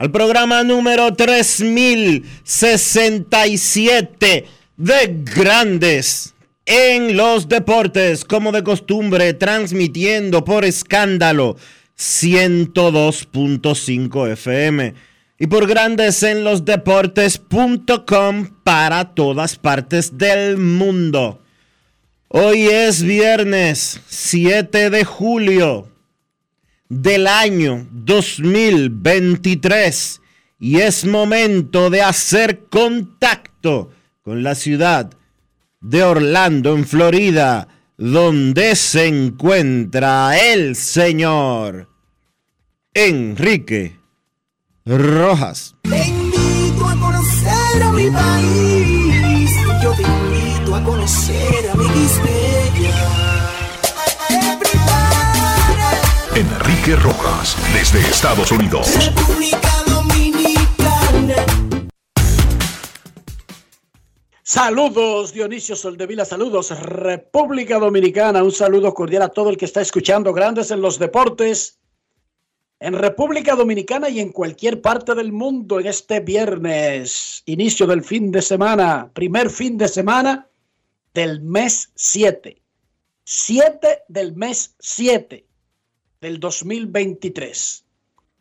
al programa número 3067 de Grandes en los Deportes, como de costumbre, transmitiendo por escándalo 102.5 FM y por Grandes en los Deportes.com para todas partes del mundo. Hoy es viernes 7 de julio del año 2023 y es momento de hacer contacto con la ciudad de Orlando, en Florida, donde se encuentra el señor Enrique Rojas. Te invito a conocer a mi país. Yo te invito a conocer a mi Enrique Rojas, desde Estados Unidos. República Dominicana. Saludos Dionisio Soldevila, saludos República Dominicana, un saludo cordial a todo el que está escuchando Grandes en los Deportes en República Dominicana y en cualquier parte del mundo en este viernes, inicio del fin de semana, primer fin de semana del mes 7. 7 del mes 7 del 2023.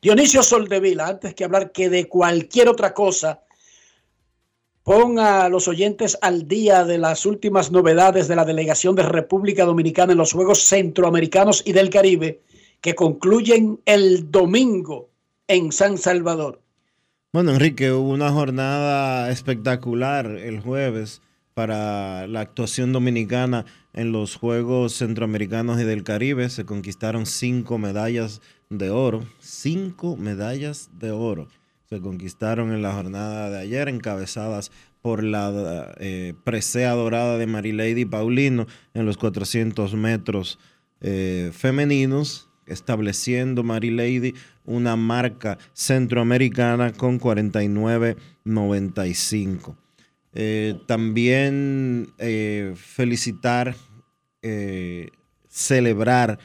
Dionisio Soldevila, antes que hablar que de cualquier otra cosa, ponga a los oyentes al día de las últimas novedades de la delegación de República Dominicana en los Juegos Centroamericanos y del Caribe que concluyen el domingo en San Salvador. Bueno, Enrique, hubo una jornada espectacular el jueves para la actuación dominicana en los Juegos Centroamericanos y del Caribe. Se conquistaron cinco medallas de oro. Cinco medallas de oro se conquistaron en la jornada de ayer, encabezadas por la eh, presea dorada de Marilady Paulino en los 400 metros eh, femeninos estableciendo Mary Lady una marca centroamericana con 49.95. Eh, también eh, felicitar, eh, celebrar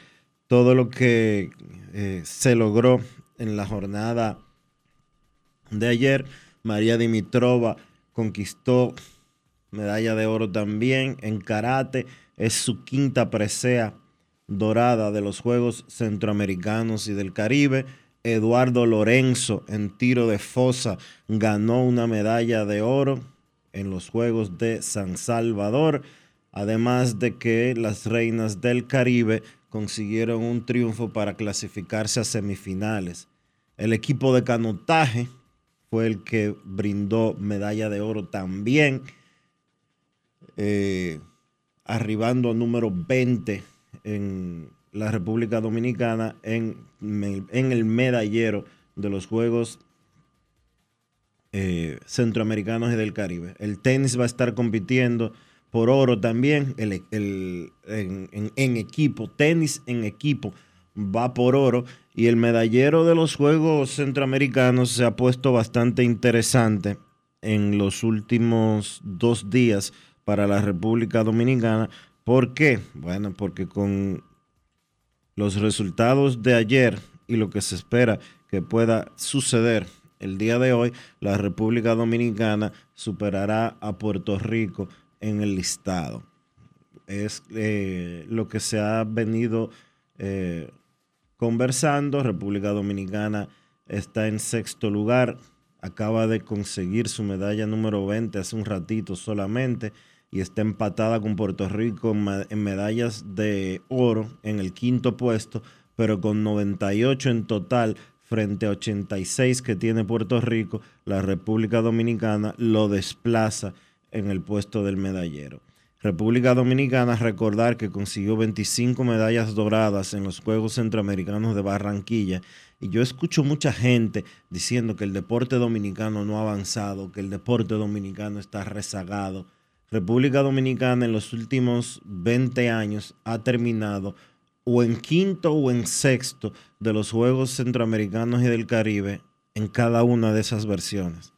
todo lo que se logró en la jornada de ayer. María Dimitrova conquistó medalla de oro también en karate. Es su quinta presea dorada de los Juegos Centroamericanos y del Caribe. Eduardo Lorenzo en tiro de fosa ganó una medalla de oro en los Juegos de San Salvador, además de que las reinas del Caribe consiguieron un triunfo para clasificarse a semifinales. El equipo de canotaje fue el que brindó medalla de oro también, eh, arribando a número 20 en la República Dominicana en, en el medallero de los Juegos eh, Centroamericanos y del Caribe. El tenis va a estar compitiendo por oro también el, en, en- en equipo, tenis en equipo va por oro Y el medallero de los Juegos Centroamericanos se ha puesto bastante interesante en los últimos dos días para la República Dominicana. ¿Por qué? Bueno, porque con los resultados de ayer y lo que se espera que pueda suceder el día de hoy, la República Dominicana superará a Puerto Rico en el listado. Es eh, lo que se ha venido eh, conversando. República Dominicana está en sexto lugar. Acaba de conseguir su medalla número 20 hace un ratito solamente y está empatada con Puerto Rico en medallas de oro en el quinto puesto, pero con 98 en total frente a 86 que tiene Puerto Rico, la República Dominicana lo desplaza en el puesto del medallero. República Dominicana, recordar que consiguió 25 medallas doradas en los Juegos Centroamericanos de Barranquilla. Y yo escucho mucha gente diciendo que el deporte dominicano no ha avanzado, que el deporte dominicano está rezagado. República Dominicana en los últimos 20 años ha terminado o en quinto o en sexto de los Juegos Centroamericanos y del Caribe en cada una de esas versiones.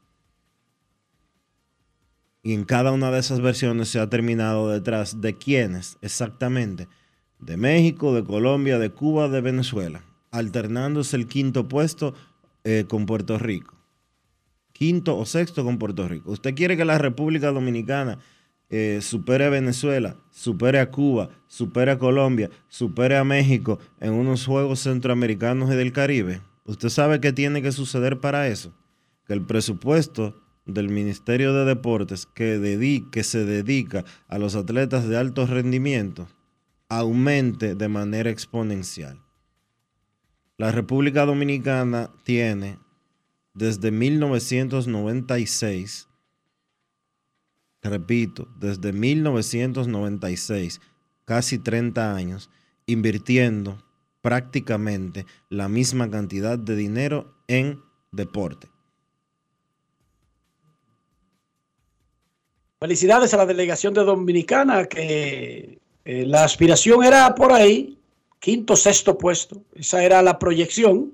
Y en cada una de esas versiones se ha terminado detrás de quiénes exactamente. De México, de Colombia, de Cuba, de Venezuela. Alternándose el quinto puesto eh, con Puerto Rico. Quinto o sexto con Puerto Rico. ¿Usted quiere que la República Dominicana eh, supere a Venezuela, supere a Cuba, supere a Colombia, supere a México en unos Juegos Centroamericanos y del Caribe? ¿Usted sabe qué tiene que suceder para eso? Que el presupuesto del Ministerio de Deportes que, que se dedica a los atletas de alto rendimiento aumente de manera exponencial. La República Dominicana tiene desde 1996, repito, desde 1996, casi 30 años, invirtiendo prácticamente la misma cantidad de dinero en deporte. Felicidades a la delegación de Dominicana, que eh, la aspiración era por ahí, quinto, sexto puesto. Esa era la proyección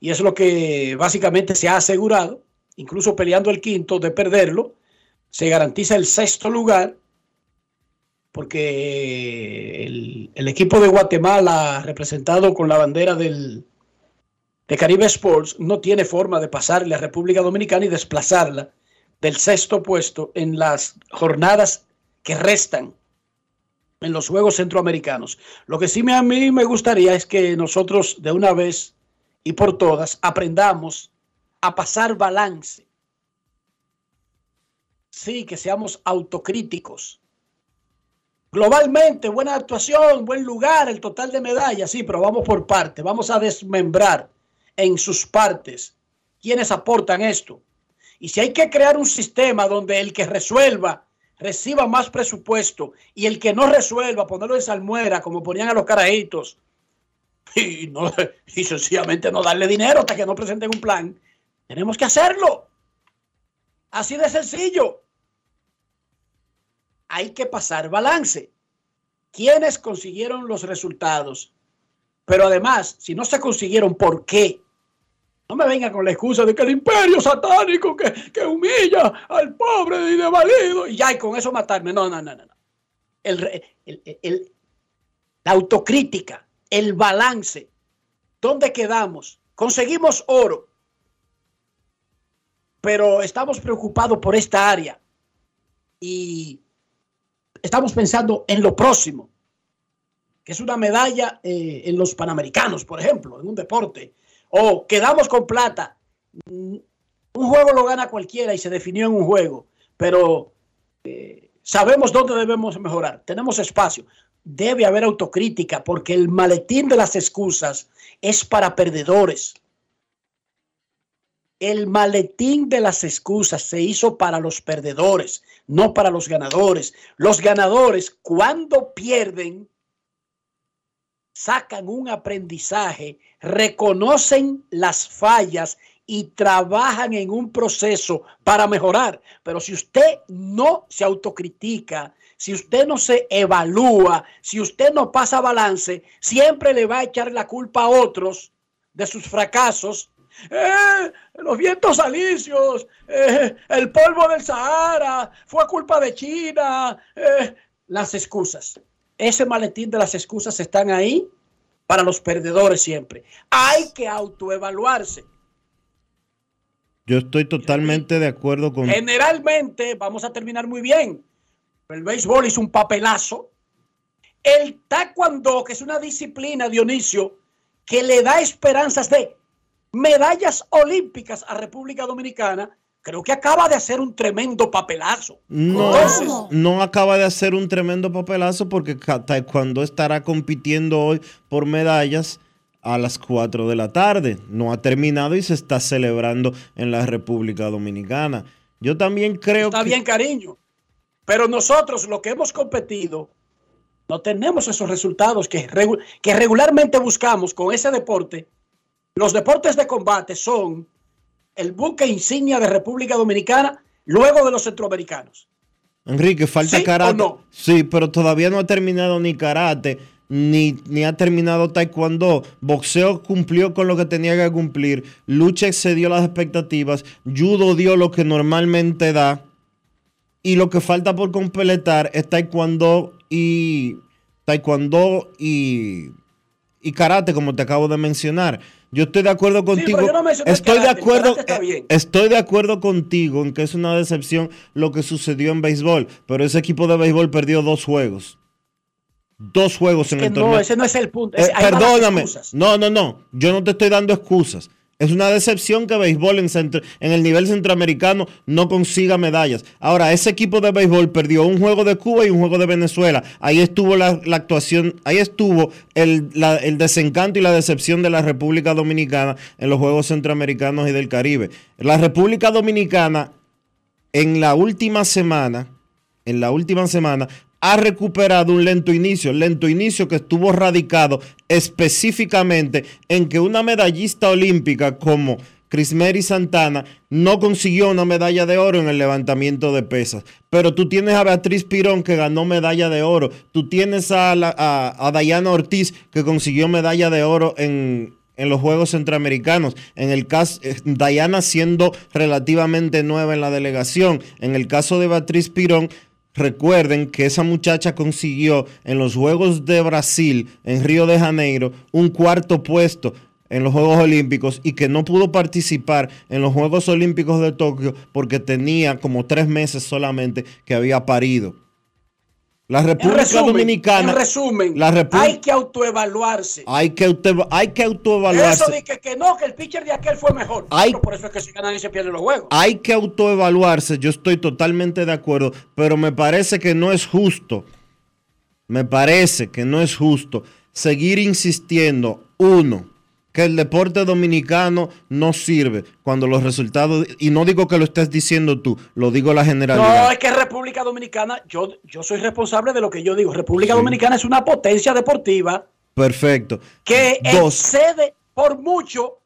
y es lo que básicamente se ha asegurado, incluso peleando el quinto de perderlo, se garantiza el sexto lugar porque el, equipo de Guatemala, representado con la bandera del, de Caribe Sports, no tiene forma de pasarle a República Dominicana y desplazarla del sexto puesto en las jornadas que restan en los Juegos Centroamericanos. Lo que sí me, a mí me gustaría es que nosotros de una vez y por todas aprendamos a pasar balance. Sí, que seamos autocríticos. Globalmente, buena actuación, buen lugar, el total de medallas, sí, pero vamos por parte, vamos a desmembrar en sus partes quienes aportan esto. Y si hay que crear un sistema donde el que resuelva reciba más presupuesto y el que no resuelva ponerlo en salmuera como ponían a los carajitos y, no, y sencillamente no darle dinero hasta que no presenten un plan, tenemos que hacerlo. Así de sencillo. Hay que pasar balance. ¿Quiénes consiguieron los resultados? Pero además, si no se consiguieron, ¿por qué? No me venga con la excusa de que el imperio satánico que, humilla al pobre y devalido y ya, y con eso matarme. No, no, no, no. El, la autocrítica, el balance. ¿Dónde quedamos? Conseguimos oro, pero estamos preocupados por esta área y estamos pensando en lo próximo, que es una medalla eh, en los Panamericanos, por ejemplo, en un deporte o quedamos con plata. Un juego lo gana cualquiera y se definió en un juego, pero eh, sabemos dónde debemos mejorar. Tenemos espacio. Debe haber autocrítica porque el maletín de las excusas es para perdedores. El maletín de las excusas se hizo para los perdedores, no para los ganadores. Los ganadores, cuando pierden, sacan un aprendizaje, reconocen las fallas y trabajan en un proceso para mejorar. Pero si usted no se autocritica, si usted no se evalúa, si usted no pasa balance, siempre le va a echar la culpa a otros de sus fracasos. Eh, los vientos alisios, eh, el polvo del Sahara, fue culpa de China, eh, las excusas. Ese maletín de las excusas están ahí para los perdedores siempre. Hay que autoevaluarse. Yo estoy totalmente de acuerdo con... Generalmente vamos a terminar muy bien. El béisbol hizo un papelazo. El taekwondo, que es una disciplina, Dionisio, que le da esperanzas de medallas olímpicas a República Dominicana, creo que acaba de hacer un tremendo papelazo. No, no acaba de hacer un tremendo papelazo porque Taekwondo estará compitiendo hoy por medallas a las 4 de la tarde. No ha terminado y se está celebrando en la República Dominicana. Yo también creo está bien, cariño. Pero nosotros, lo que hemos competido, no tenemos esos resultados que, que regularmente buscamos con ese deporte. Los deportes de combate son el buque insignia de República Dominicana luego de los centroamericanos. Enrique, falta karate. no? Sí, pero todavía no ha terminado ni karate, ni, ni, ha terminado taekwondo. Boxeo cumplió con lo que tenía que cumplir. Lucha excedió las expectativas. Judo dio lo que normalmente da. Y lo que falta por completar es taekwondo y taekwondo y, y karate, como te acabo de mencionar. Yo estoy de acuerdo contigo. estoy de acuerdo. Eh, estoy de acuerdo contigo en que es una decepción lo que sucedió en béisbol, pero ese equipo de béisbol perdió dos juegos. Dos juegos en el torneo. No, ese no es el punto. Eh, perdóname. No, no, no. Yo no te estoy dando excusas. Es una decepción que béisbol en, el nivel centroamericano no consiga medallas. Ahora, ese equipo de béisbol perdió un juego de Cuba y un juego de Venezuela. Ahí estuvo la, actuación, ahí estuvo el, desencanto y la decepción de la República Dominicana en los Juegos Centroamericanos y del Caribe. La República Dominicana en la última semana, en la última semana, ha recuperado un lento inicio, lento inicio que estuvo radicado específicamente en que una medallista olímpica como Crismeri Santana no consiguió una medalla de oro en el levantamiento de pesas. Pero tú tienes a Beatriz Pirón que ganó medalla de oro. Tú tienes a, a, Dayana Ortiz que consiguió medalla de oro en, en los Juegos Centroamericanos. En el caso, eh, Dayana siendo relativamente nueva en la delegación. En el caso de Beatriz Pirón, Recuerden que esa muchacha consiguió en los Juegos de Brasil, en Río de Janeiro, un cuarto puesto en los Juegos Olímpicos y que no pudo participar en los Juegos Olímpicos de Tokio porque tenía como tres meses solamente que había parido. La República Dominicana. En resumen, hay que autoevaluarse. Hay que, hay que autoevaluarse. Eso de que, no, que el pitcher de aquel fue mejor. por eso es que si ganan y se pierden los juegos. Hay que autoevaluarse. Yo estoy totalmente de acuerdo. Pero me parece que no es justo. Me parece que no es justo seguir insistiendo. Uno, que el deporte dominicano no sirve cuando los resultados, y no digo que lo estés diciendo tú, lo digo la generalidad. No, es que República Dominicana, yo, yo soy responsable de lo que yo digo. República Dominicana es una potencia deportiva. Perfecto. Que excede por mucho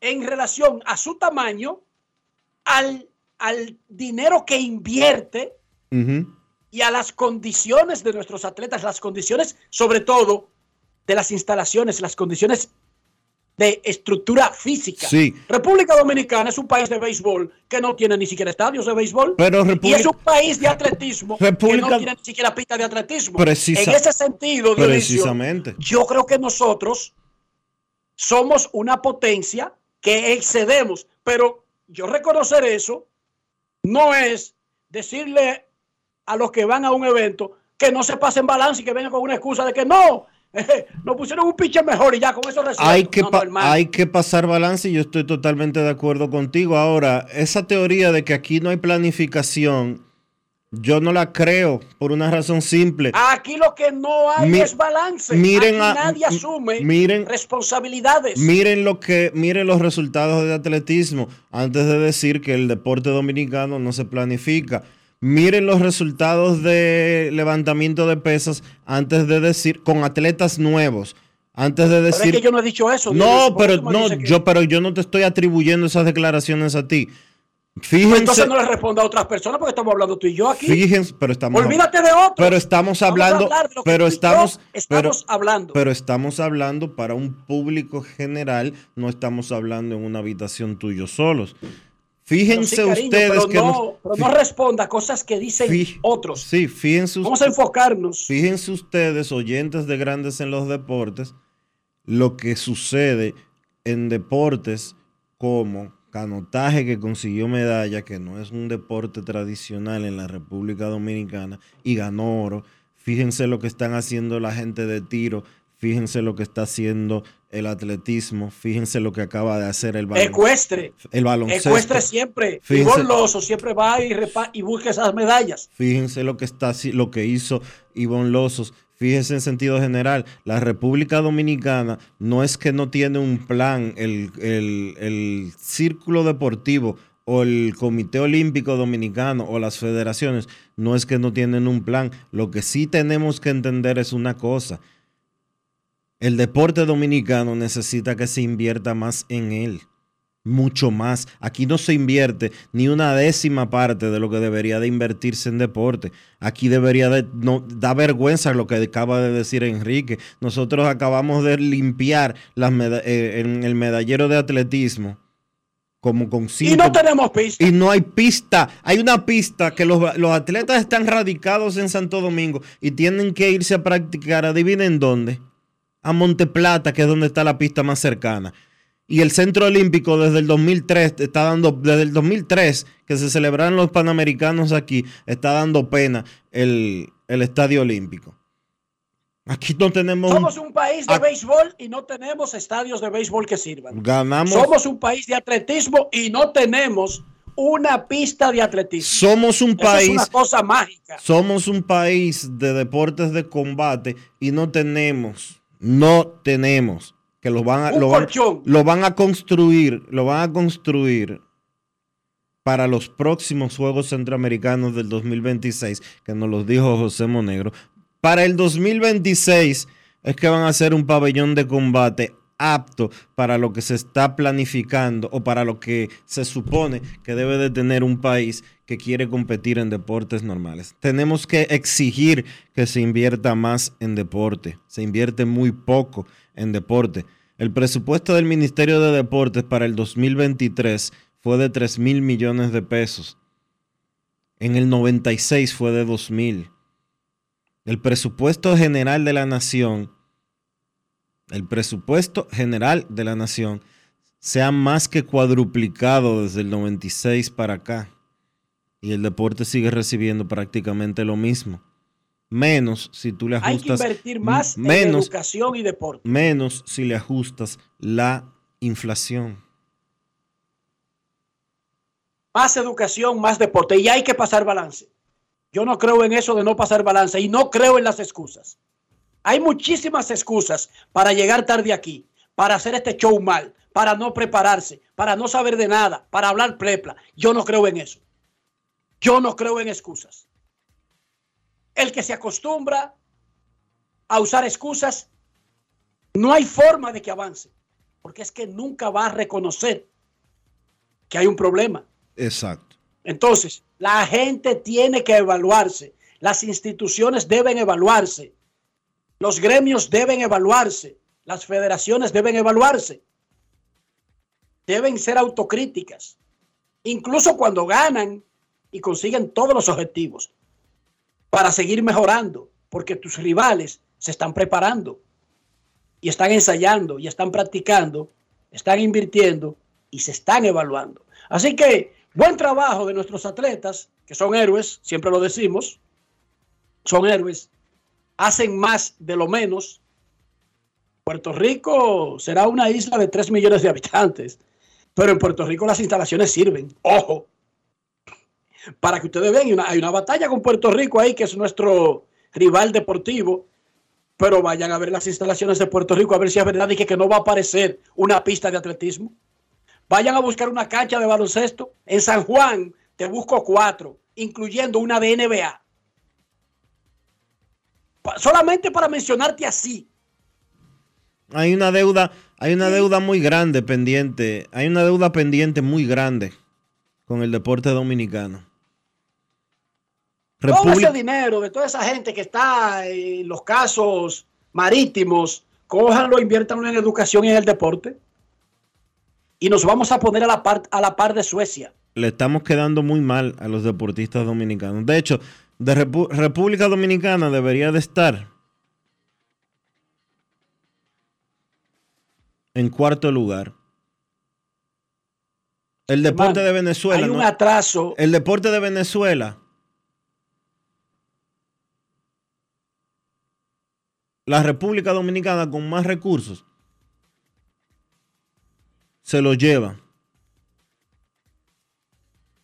en relación a su tamaño, al, al dinero que invierte y a las condiciones de nuestros atletas, las condiciones sobre todo de las instalaciones, las condiciones de estructura física. Sí. República Dominicana es un país de béisbol que no tiene ni siquiera estadios de béisbol. Pero y es un país de atletismo que no tiene ni siquiera pista de atletismo. en ese sentido, precisamente. yo creo que nosotros somos una potencia que excedemos, pero yo reconocer eso no es decirle a los que van a un evento que no se pasen balance y que vengan con una excusa de que no, Nos pusieron un pitcher mejor y ya con eso resuelve. Hay que, hay que pasar balance y yo estoy totalmente de acuerdo contigo. Ahora, esa teoría de que aquí no hay planificación, yo no la creo por una razón simple. Aquí lo que no hay es balance. Miren nadie asume miren, responsabilidades. Miren lo que, miren los resultados de atletismo antes de decir que el deporte dominicano no se planifica miren los resultados de levantamiento de pesas antes de decir, con atletas nuevos. Antes de decir. Pero es que yo no he dicho eso. No, pero no, yo, pero yo no te estoy atribuyendo esas declaraciones a ti. Fíjense, Entonces no le responda a otras personas porque estamos hablando tú y yo aquí. fíjense, pero estamos Olvídate de otros. Pero estamos hablando, pero tú y yo estamos, estamos pero, hablando. pero estamos hablando para un público general, no estamos hablando en una habitación tuyo solos. Sí, Fíjense cariño, ustedes pero que no, nos- pero fí- no responda cosas que dicen fí- otros. Sí, fíjense, Vamos a enfocarnos. fíjense ustedes, oyentes de grandes en los deportes, lo que sucede en deportes como canotaje que consiguió medalla, que no es un deporte tradicional en la República Dominicana, y ganó oro. Fíjense lo que están haciendo la gente de tiro, fíjense lo que está haciendo el atletismo, fíjense lo que acaba de hacer el, balon- Ecuestre. el baloncesto. Ecuestre siempre. Fíjense- Ivonne Lozo siempre va y, repa- y busca esas medallas. Fíjense lo que está lo que hizo Ivonne Lozos. Fíjense en sentido general, la República Dominicana no es que no tiene un plan, el, el- el círculo deportivo o el Comité Olímpico Dominicano o las federaciones, no es que no tienen un plan. Lo que sí tenemos que entender es una cosa. El deporte dominicano necesita que se invierta más en él mucho más. Aquí no se invierte ni una décima parte de lo que debería de invertirse en deporte. Aquí debería de, no, da vergüenza lo que acaba de decir Enrique. Nosotros acabamos de limpiar las meda- eh, en el medallero de atletismo como con cinco... Y no tenemos pista. Y no hay pista. Hay una pista que los, los atletas están radicados en Santo Domingo y tienen que irse a practicar. Adivinen dónde. A Monteplata, que es donde está la pista más cercana. Y el Centro Olímpico desde el 2003 está dando, desde el 2003 que se celebraron los Panamericanos aquí, está dando pena el, el Estadio Olímpico. Aquí no tenemos... Somos un país de Ah. béisbol y no tenemos estadios de béisbol que sirvan. ganamos... Somos un país de atletismo y no tenemos una pista de atletismo. somos un Eso país... es una cosa mágica. Somos un país de deportes de combate y no tenemos, no tenemos, que lo van a, Un lo van, colchón. lo van a construir, lo van a construir para los próximos Juegos Centroamericanos del 2026, que nos los dijo José Monegro. Para el 2026 es que van a hacer un pabellón de combate apto para lo que se está planificando o para lo que se supone que debe de tener un país que quiere competir en deportes normales. Tenemos que exigir que se invierta más en deporte. Se invierte muy poco en deporte. El presupuesto del Ministerio de Deportes para el 2023 fue de 3 mil millones de pesos. En el 96 fue de 2 mil. El presupuesto general de la nación, el presupuesto general de la nación, se ha más que cuadruplicado desde el 96 para acá. Y el deporte sigue recibiendo prácticamente lo mismo. Menos si tú le Hay que ajustas. invertir más en educación y deporte. menos si le ajustas la inflación. Más educación, más deporte. Y hay que pasar balance. Yo no creo en eso de no pasar balance y no creo en las excusas. Hay muchísimas excusas para llegar tarde aquí, para hacer este show mal, para no prepararse, para no saber de nada, para hablar plepla. Yo no creo en eso. Yo no creo en excusas. El que se acostumbra a usar excusas, no hay forma de que avance, porque es que nunca va a reconocer que hay un problema. Exacto. Entonces, la gente tiene que evaluarse, las instituciones deben evaluarse, los gremios deben evaluarse, las federaciones deben evaluarse, deben ser autocríticas, incluso cuando ganan y consiguen todos los objetivos, para seguir mejorando, porque tus rivales se están preparando y están ensayando y están practicando, están invirtiendo y se están evaluando. Así que buen trabajo de nuestros atletas, que son héroes, siempre lo decimos, son héroes, hacen más de lo menos. Puerto Rico será una isla de 3 millones de habitantes, pero en Puerto Rico las instalaciones sirven. Ojo, para que ustedes vean, hay una, batalla con Puerto Rico ahí, que es nuestro rival deportivo, pero vayan a ver las instalaciones de Puerto Rico, a ver si es verdad y que, que no va a aparecer una pista de atletismo. Vayan a buscar una cancha de baloncesto. En San Juan te busco cuatro, incluyendo una de NBA. Solamente para mencionarte así. Hay una deuda, hay una deuda muy grande pendiente, hay una deuda pendiente muy grande con el deporte dominicano. Todo República- ese dinero de toda esa gente que está en los casos marítimos, cójanlo, inviértanlo en educación y en el deporte. Y nos vamos a poner a la par, a la par de Suecia. le estamos quedando muy mal a los deportistas dominicanos. De hecho, de Repu- República Dominicana debería de estar en cuarto lugar. El deporte Hermano, de Venezuela, Hay un ¿no? atraso. el deporte de Venezuela. La República Dominicana con más recursos se lo lleva.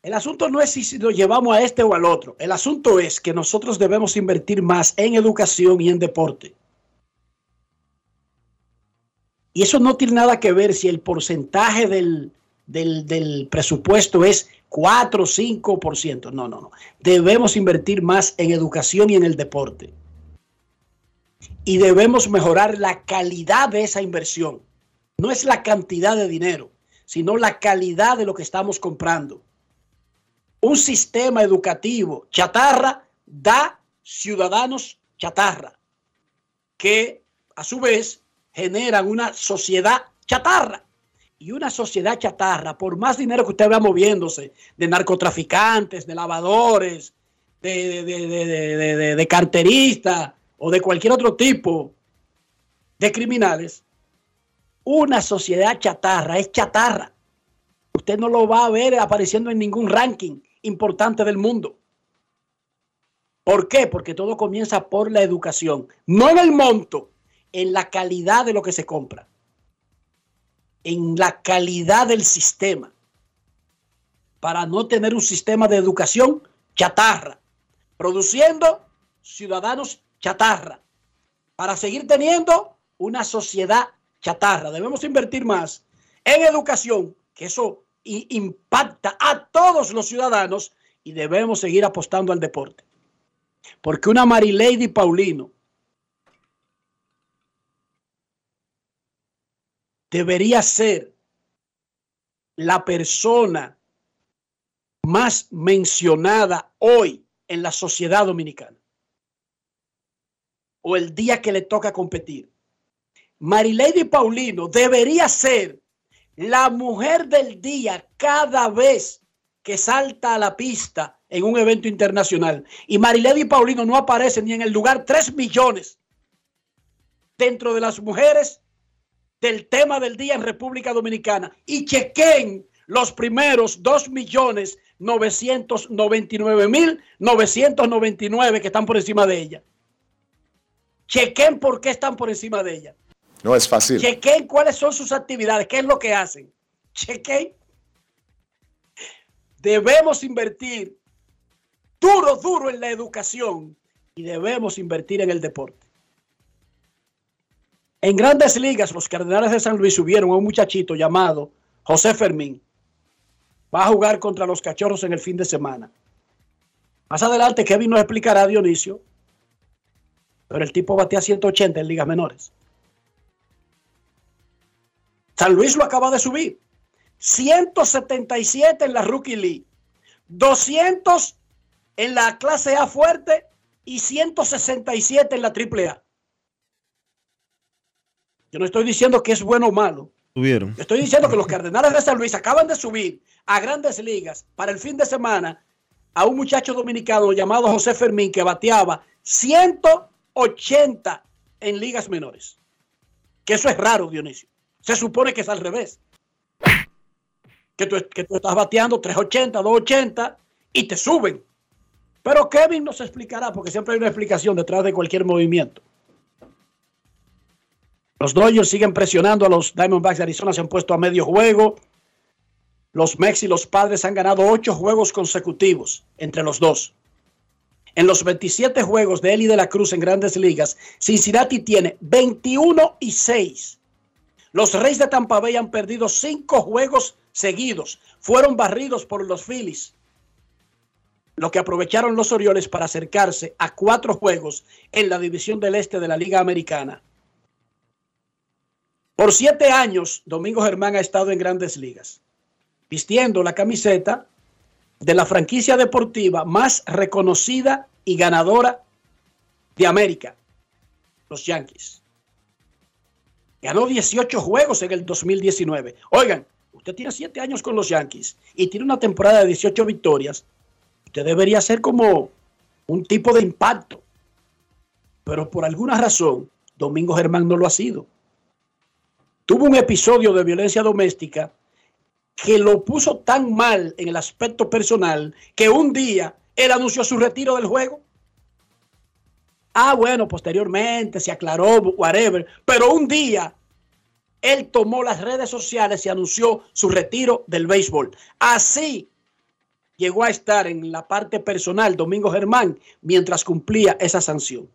El asunto no es si lo llevamos a este o al otro. El asunto es que nosotros debemos invertir más en educación y en deporte. Y eso no tiene nada que ver si el porcentaje del, del, del presupuesto es 4 o 5%. No, no, no. Debemos invertir más en educación y en el deporte. Y debemos mejorar la calidad de esa inversión. No es la cantidad de dinero, sino la calidad de lo que estamos comprando un sistema educativo chatarra da ciudadanos chatarra, que a su vez generan una sociedad chatarra. Y una sociedad chatarra, por más dinero que usted vea moviéndose, de narcotraficantes, de lavadores, de, de, carteristas o de cualquier otro tipo de criminales, una sociedad chatarra es chatarra. Usted no lo va a ver apareciendo en ningún ranking importante del mundo. ¿Por qué? Porque todo comienza por la educación, no en el monto, en la calidad de lo que se compra, en la calidad del sistema, para no tener un sistema de educación chatarra, produciendo ciudadanos chatarra, para seguir teniendo una sociedad chatarra. Debemos invertir más en educación, que eso i- impacta a todos los ciudadanos y debemos seguir apostando al deporte. Porque una Marilady Paulino debería ser la persona más mencionada hoy en la sociedad dominicana. O el día que le toca competir. Marilady Paulino debería ser la mujer del día cada vez que salta a la pista en un evento internacional. Y Marilady Paulino no aparece ni en el lugar 3 millones dentro de las mujeres del tema del día en República Dominicana. Y chequen los primeros 2 millones 999 mil 999 que están por encima de ella. Chequen por qué están por encima de ella. No es fácil. Chequen cuáles son sus actividades, qué es lo que hacen. Chequen. Debemos invertir duro, duro en la educación y debemos invertir en el deporte. En grandes ligas, los Cardenales de San Luis subieron a un muchachito llamado José Fermín. Va a jugar contra los Cachorros en el fin de semana. Más adelante, Kevin nos explicará Dionisio. Pero el tipo batea 180 en ligas menores. San Luis lo acaba de subir. 177 en la Rookie League. 200 en la clase A fuerte y 167 en la triple A. Yo no estoy diciendo que es bueno o malo. Estoy diciendo que los Cardenales de San Luis acaban de subir a grandes ligas para el fin de semana a un muchacho dominicano llamado José Fermín que bateaba 180 en ligas menores. Que eso es raro, Dionisio. Se supone que es al revés. Que tú, que tú estás bateando 380, 280 y te suben. Pero Kevin nos explicará, porque siempre hay una explicación detrás de cualquier movimiento. Los Dodgers siguen presionando a los Diamondbacks de Arizona, se han puesto a medio juego. Los Mex y los Padres han ganado ocho juegos consecutivos entre los dos. En los 27 juegos de Eli de la Cruz en grandes ligas, Cincinnati tiene 21 y 6. Los Reyes de Tampa Bay han perdido cinco juegos seguidos. Fueron barridos por los Phillies. Lo que aprovecharon los Orioles para acercarse a cuatro juegos en la división del este de la Liga Americana. Por siete años, Domingo Germán ha estado en grandes ligas, vistiendo la camiseta de la franquicia deportiva más reconocida y ganadora de América, los Yankees. Ganó 18 juegos en el 2019. Oigan, usted tiene 7 años con los Yankees y tiene una temporada de 18 victorias. Usted debería ser como un tipo de impacto. Pero por alguna razón, Domingo Germán no lo ha sido. Tuvo un episodio de violencia doméstica que lo puso tan mal en el aspecto personal que un día él anunció su retiro del juego. Ah, bueno, posteriormente se aclaró, whatever, pero un día él tomó las redes sociales y anunció su retiro del béisbol. Así llegó a estar en la parte personal Domingo Germán mientras cumplía esa sanción.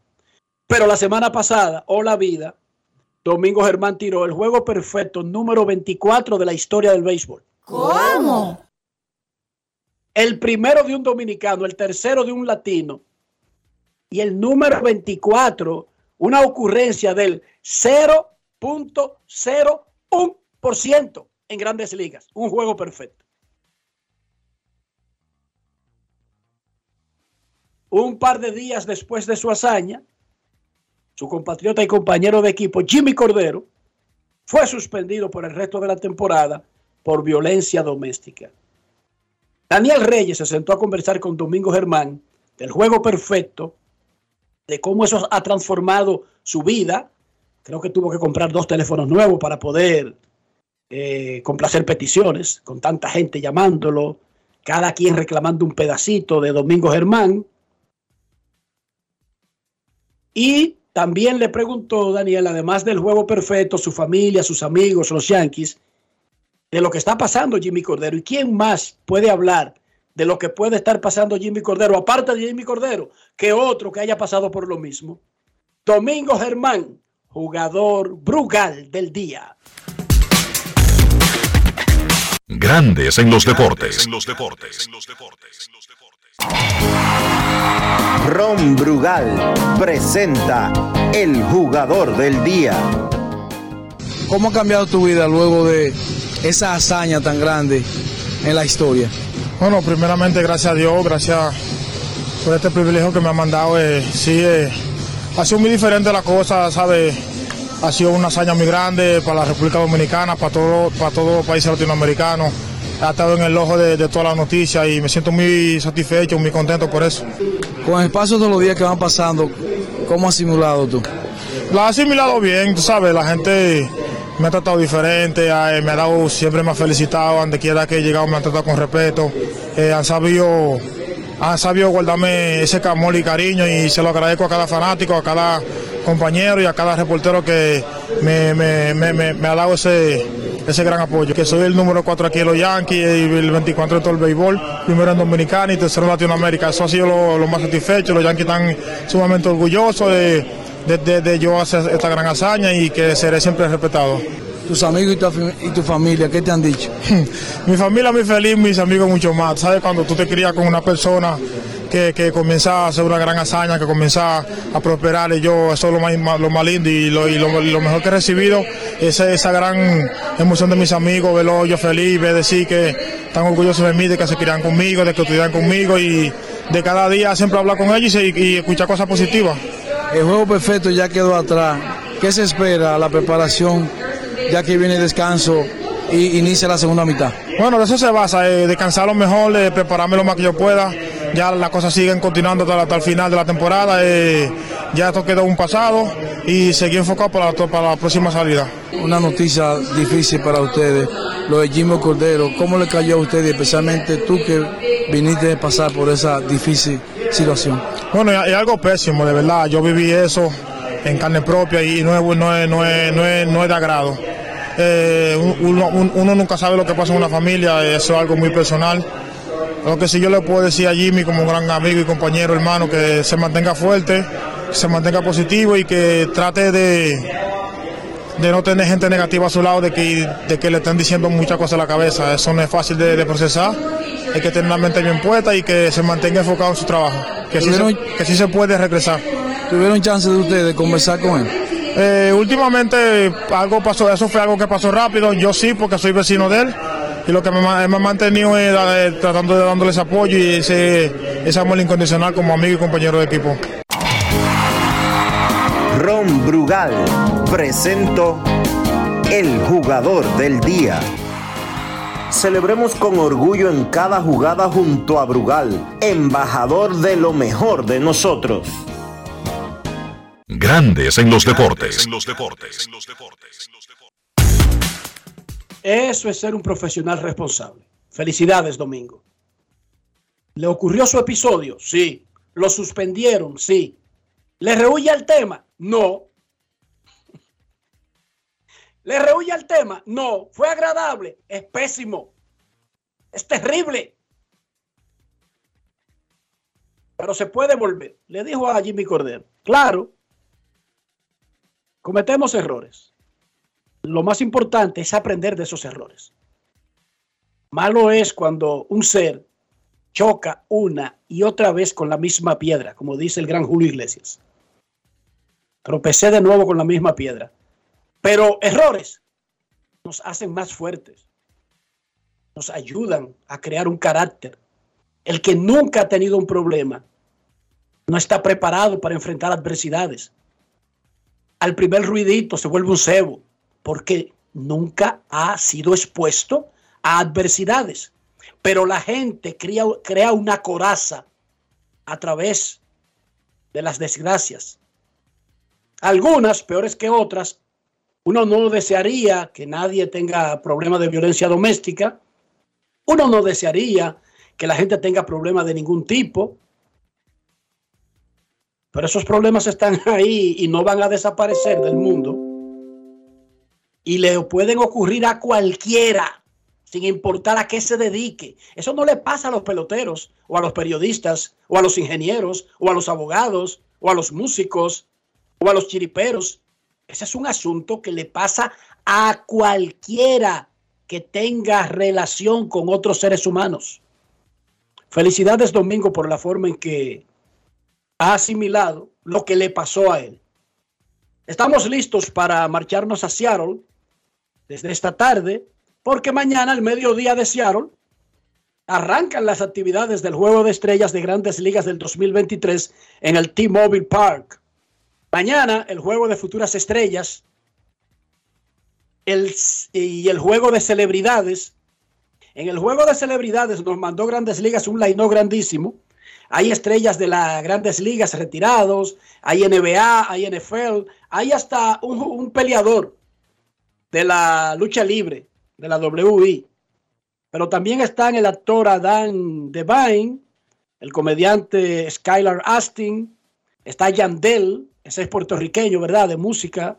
Pero la semana pasada, o la vida, Domingo Germán tiró el juego perfecto número 24 de la historia del béisbol. ¿Cómo? El primero de un dominicano, el tercero de un latino y el número 24, una ocurrencia del 0.01% en grandes ligas. Un juego perfecto. Un par de días después de su hazaña, su compatriota y compañero de equipo, Jimmy Cordero, fue suspendido por el resto de la temporada por violencia doméstica. Daniel Reyes se sentó a conversar con Domingo Germán del juego perfecto, de cómo eso ha transformado su vida. Creo que tuvo que comprar dos teléfonos nuevos para poder eh, complacer peticiones, con tanta gente llamándolo, cada quien reclamando un pedacito de Domingo Germán. Y también le preguntó Daniel, además del juego perfecto, su familia, sus amigos, los Yankees, de lo que está pasando Jimmy Cordero. ¿Y quién más puede hablar de lo que puede estar pasando Jimmy Cordero, aparte de Jimmy Cordero, que otro que haya pasado por lo mismo? Domingo Germán, jugador Brugal del día. Grandes en los deportes. En los deportes. Ron Brugal presenta el jugador del día. ¿Cómo ha cambiado tu vida luego de esa hazaña tan grande en la historia? Bueno, primeramente gracias a Dios, gracias por este privilegio que me ha mandado. Eh, sí, eh, ha sido muy diferente la cosa, ¿sabes? Ha sido una hazaña muy grande para la República Dominicana, para, todo, para todos los países latinoamericanos. Ha estado en el ojo de, de todas las noticias y me siento muy satisfecho, muy contento por eso. Con el paso de los días que van pasando, ¿cómo has simulado tú? La he asimilado bien, tú sabes, la gente me ha tratado diferente, eh, me ha dado, siempre me ha felicitado, donde quiera que he llegado me han tratado con respeto, eh, han sabido han sabido guardarme ese amor y cariño y se lo agradezco a cada fanático, a cada compañero y a cada reportero que me, ha dado ese, ese gran apoyo. Que soy el número 4 aquí en los Yankees el 24 de todo el béisbol, primero en Dominicana y tercero en Latinoamérica. Eso ha sido lo, más satisfecho, los Yankees están sumamente orgullosos de, de, de yo hacer esta gran hazaña y que seré siempre respetado. Tus amigos y tu, y tu, familia, ¿qué te han dicho? Mi familia muy feliz, mis amigos mucho más. ¿Sabes? Cuando tú te crías con una persona que, que comienza a hacer una gran hazaña, que comienza a prosperar, y yo, eso es lo más, lo más lindo y lo, y lo, lo mejor que he recibido, esa, esa gran emoción de mis amigos, verlo yo feliz, ver decir que están orgullosos de mí, de que se crian conmigo, de que estudian conmigo y de cada día siempre hablar con ellos y, y escuchar cosas positivas. El juego perfecto ya quedó atrás. ¿Qué se espera la preparación ya que viene descanso y inicia la segunda mitad? Bueno, eso se basa, eh, descansar lo mejor, eh, prepararme lo más que yo pueda. Ya las cosas siguen continuando hasta, hasta el final de la temporada. Eh, ya esto quedó un pasado y seguir enfocado para, para la próxima salida. Una noticia difícil para ustedes, lo de Jimmy Cordero. ¿Cómo le cayó a ustedes, especialmente tú que viniste de pasar por esa difícil situación? Bueno, es algo pésimo, de verdad. Yo viví eso en carne propia y no es, no es, no es, no es, no es de agrado. Eh, uno, uno, nunca sabe lo que pasa en una familia, eso es algo muy personal. Lo que sí yo le puedo decir a Jimmy como un gran amigo y compañero, hermano, que se mantenga fuerte, que se mantenga positivo y que trate de, de no tener gente negativa a su lado, de que, de que le estén diciendo muchas cosas a la cabeza. Eso no es fácil de, de procesar. Hay que tener la mente bien puesta y que se mantenga enfocado en su trabajo. Que sí, se, que sí se puede regresar. ¿Tuvieron chance de ustedes de conversar con él? Eh, últimamente algo pasó, eso fue algo que pasó rápido. Yo sí, porque soy vecino de él. Y lo que me, ha mantenido es eh, tratando de dándoles apoyo y ese, ese amor incondicional como amigo y compañero de equipo. Ron Brugal presento el jugador del día. Celebremos con orgullo en cada jugada junto a Brugal, embajador de lo mejor de nosotros. Grandes en los deportes. Eso es ser un profesional responsable. Felicidades, Domingo. ¿Le ocurrió su episodio? Sí. ¿Lo suspendieron? Sí. ¿Le rehuye al tema? No. ¿Le rehuye al tema? No. ¿Fue agradable? Es pésimo. Es terrible. Pero se puede volver. Le dijo a Jimmy Cordero. Claro. Cometemos errores. Lo más importante es aprender de esos errores. Malo es cuando un ser choca una y otra vez con la misma piedra, como dice el gran Julio Iglesias. Tropecé de nuevo con la misma piedra. Pero errores nos hacen más fuertes, nos ayudan a crear un carácter. El que nunca ha tenido un problema no está preparado para enfrentar adversidades. Al primer ruidito se vuelve un cebo porque nunca ha sido expuesto a adversidades. Pero la gente crea, crea una coraza a través de las desgracias. Algunas peores que otras. Uno no desearía que nadie tenga problemas de violencia doméstica. Uno no desearía que la gente tenga problemas de ningún tipo. Pero esos problemas están ahí y no van a desaparecer del mundo. Y le pueden ocurrir a cualquiera, sin importar a qué se dedique. Eso no le pasa a los peloteros, o a los periodistas, o a los ingenieros, o a los abogados, o a los músicos, o a los chiriperos. Ese es un asunto que le pasa a cualquiera que tenga relación con otros seres humanos. Felicidades, Domingo, por la forma en que ha asimilado lo que le pasó a él. Estamos listos para marcharnos a Seattle desde esta tarde, porque mañana, al mediodía de Seattle, arrancan las actividades del Juego de Estrellas de Grandes Ligas del 2023 en el T-Mobile Park. Mañana el juego de futuras estrellas el, y el juego de celebridades. En el juego de celebridades nos mandó Grandes Ligas un line grandísimo. Hay estrellas de las Grandes Ligas retirados, hay NBA, hay NFL, hay hasta un peleador de la lucha libre, de la WI. Pero también están el actor Adam Devine, el comediante Skylar Astin, está Yandel, ese es puertorriqueño, ¿verdad? De música.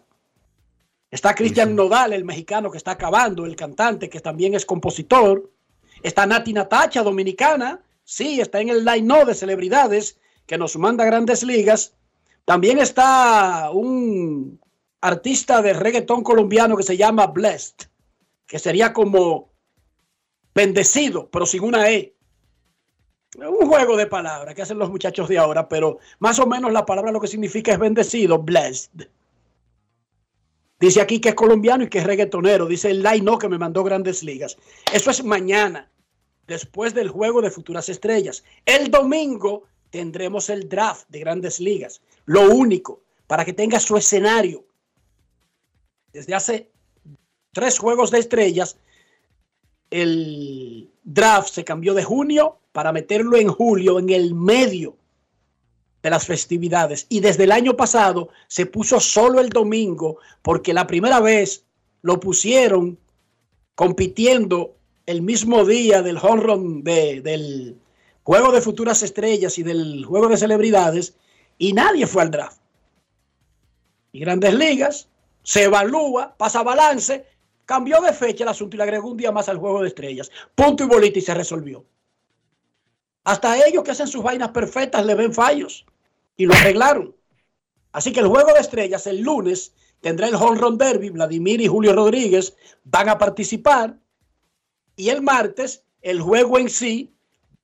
Está Cristian Nodal, el mexicano que está acabando, el cantante que también es compositor. Está Nati Natacha, dominicana. Sí, está en el line de celebridades que nos manda grandes ligas. También está un artista de reggaetón colombiano que se llama Blessed, que sería como bendecido, pero sin una E un juego de palabras que hacen los muchachos de ahora, pero más o menos la palabra lo que significa es bendecido, blessed. Dice aquí que es colombiano y que es reggaetonero. Dice el line no que me mandó grandes ligas. Eso es mañana, después del juego de futuras estrellas. El domingo tendremos el draft de grandes ligas. Lo único, para que tenga su escenario. Desde hace tres juegos de estrellas, el draft se cambió de junio para meterlo en julio, en el medio de las festividades. Y desde el año pasado se puso solo el domingo porque la primera vez lo pusieron compitiendo el mismo día del home del juego de futuras estrellas y del juego de celebridades y nadie fue al draft. Y grandes ligas se evalúa, pasa balance Cambió de fecha el asunto y le agregó un día más al juego de estrellas. Punto y bolita y se resolvió. Hasta ellos que hacen sus vainas perfectas le ven fallos y lo arreglaron. Así que el juego de estrellas el lunes tendrá el home run derby. Vladimir y Julio Rodríguez van a participar. Y el martes el juego en sí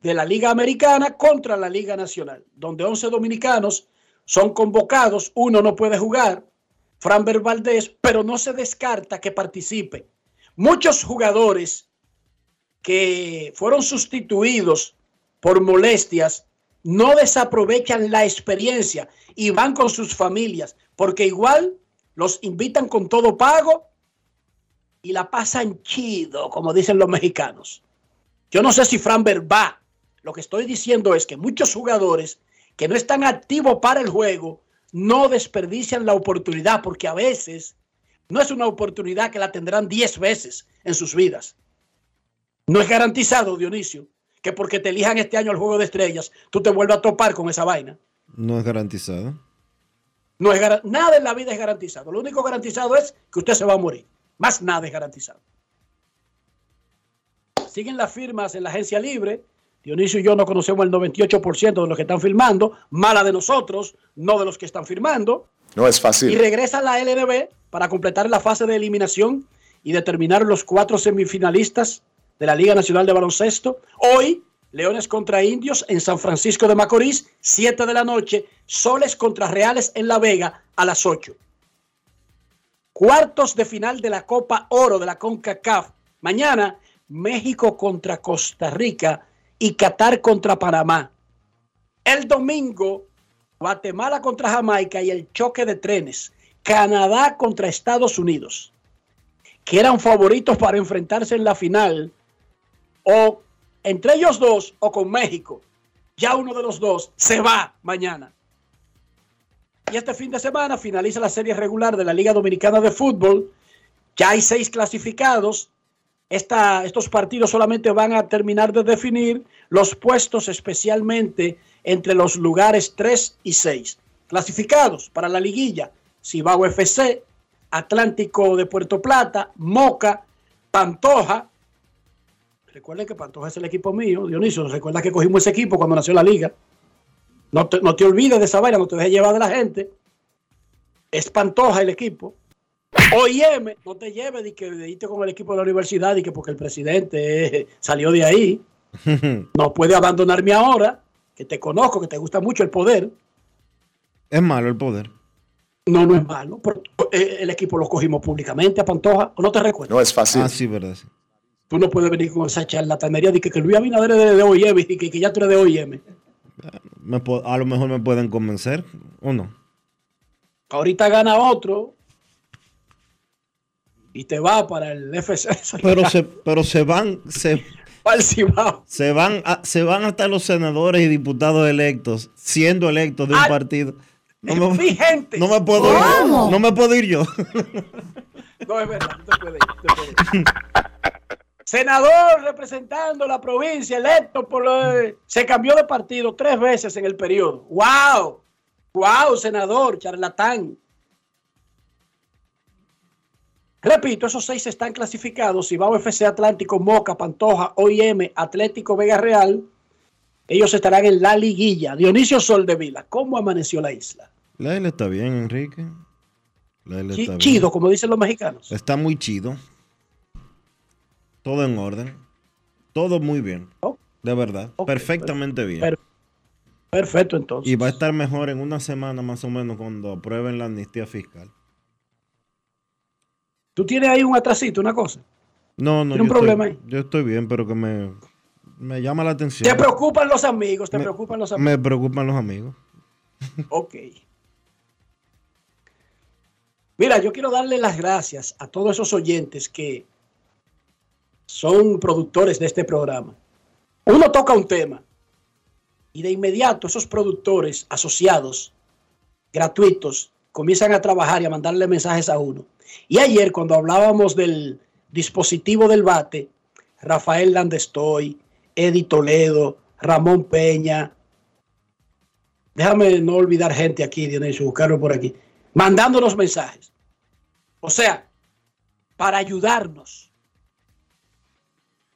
de la Liga Americana contra la Liga Nacional, donde 11 dominicanos son convocados, uno no puede jugar, Franber Valdés, pero no se descarta que participe. Muchos jugadores que fueron sustituidos por molestias no desaprovechan la experiencia y van con sus familias, porque igual los invitan con todo pago y la pasan chido, como dicen los mexicanos. Yo no sé si Franber va. Lo que estoy diciendo es que muchos jugadores que no están activos para el juego no desperdician la oportunidad, porque a veces no es una oportunidad que la tendrán 10 veces en sus vidas. No es garantizado, Dionisio, que porque te elijan este año el juego de estrellas, tú te vuelvas a topar con esa vaina. No es garantizado. No es nada en la vida es garantizado. Lo único garantizado es que usted se va a morir. Más nada es garantizado. Siguen las firmas en la agencia libre. Dionisio y yo no conocemos el 98% de los que están firmando. Mala de nosotros, no de los que están firmando. No es fácil. Y regresa la LNB para completar la fase de eliminación y determinar los cuatro semifinalistas de la Liga Nacional de Baloncesto. Hoy, Leones contra Indios en San Francisco de Macorís, 7 de la noche. Soles contra Reales en La Vega a las 8. Cuartos de final de la Copa Oro de la CONCACAF. Mañana, México contra Costa Rica y Qatar contra Panamá. El domingo, Guatemala contra Jamaica y el choque de trenes. Canadá contra Estados Unidos, que eran favoritos para enfrentarse en la final o entre ellos dos o con México, ya uno de los dos se va mañana. Y este fin de semana finaliza la serie regular de la Liga Dominicana de Fútbol. Ya hay seis clasificados. Estos partidos solamente van a terminar de definir los puestos especialmente entre los lugares 3 y 6. Clasificados para la liguilla, Cibao FC, Atlántico de Puerto Plata, Moca, Pantoja, Recuerden que Pantoja es el equipo mío, Dionisio. Recuerda que cogimos ese equipo cuando nació la liga. No te, no te olvides de esa vaina, no te dejes llevar de la gente. Es Pantoja el equipo. OIM, no te lleves de que diste con el equipo de la universidad y que porque el presidente salió de ahí. No puede abandonarme ahora, que te conozco, que te gusta mucho el poder. Es malo el poder. No, no es malo. Eh, el equipo lo cogimos públicamente a Pantoja. ¿O no te recuerdas? No es fácil. Ah, sí, verdad. Tú no puedes venir con esa charlatanería de que, que Luis Abinader es de, de OIM y que, que, ya tú eres de OIM. a lo mejor me pueden convencer o no. Ahorita gana otro y te va para el FC. Pero se, pero se van, se, se van, se van hasta los senadores y diputados electos, siendo electos de un partido. No me, gente. no me puedo ir, no me puedo ir yo. No es verdad, no te puedes ir. No te puedes ir. senador representando la provincia, electo por... se cambió de partido tres veces en el periodo. ¡Wow! ¡Wow, senador, charlatán! Repito, esos seis están clasificados. Cibao FC Atlántico, Moca, Pantoja, OIM, Atlético Vega Real. Ellos estarán en la liguilla. Dionisio Soldevila, ¿cómo amaneció la isla? La isla está bien, Enrique. La isla está chido, bien. como dicen los mexicanos. Está muy chido. Todo en orden. Todo muy bien. de verdad. perfectamente bien. perfecto entonces. Y va a estar mejor en una semana más o menos cuando aprueben la amnistía fiscal. ¿Tú tienes ahí un atrasito, una cosa? No, no. ¿Tienes un problema ahí? Yo estoy bien, pero que me, me llama la atención. ¿Te preocupan los amigos? ¿Te preocupan los amigos? Me preocupan los amigos. ok. Mira, yo quiero darle las gracias a todos esos oyentes que son productores de este programa. Uno toca un tema y de inmediato esos productores asociados, gratuitos, comienzan a trabajar y a mandarle mensajes a uno. Y ayer cuando hablábamos del dispositivo del bate, Rafael Landestoy, Eddie Toledo, Ramón Peña, déjame no olvidar gente aquí, Dionisio, buscarlo por aquí, mandándonos mensajes. O sea, para ayudarnos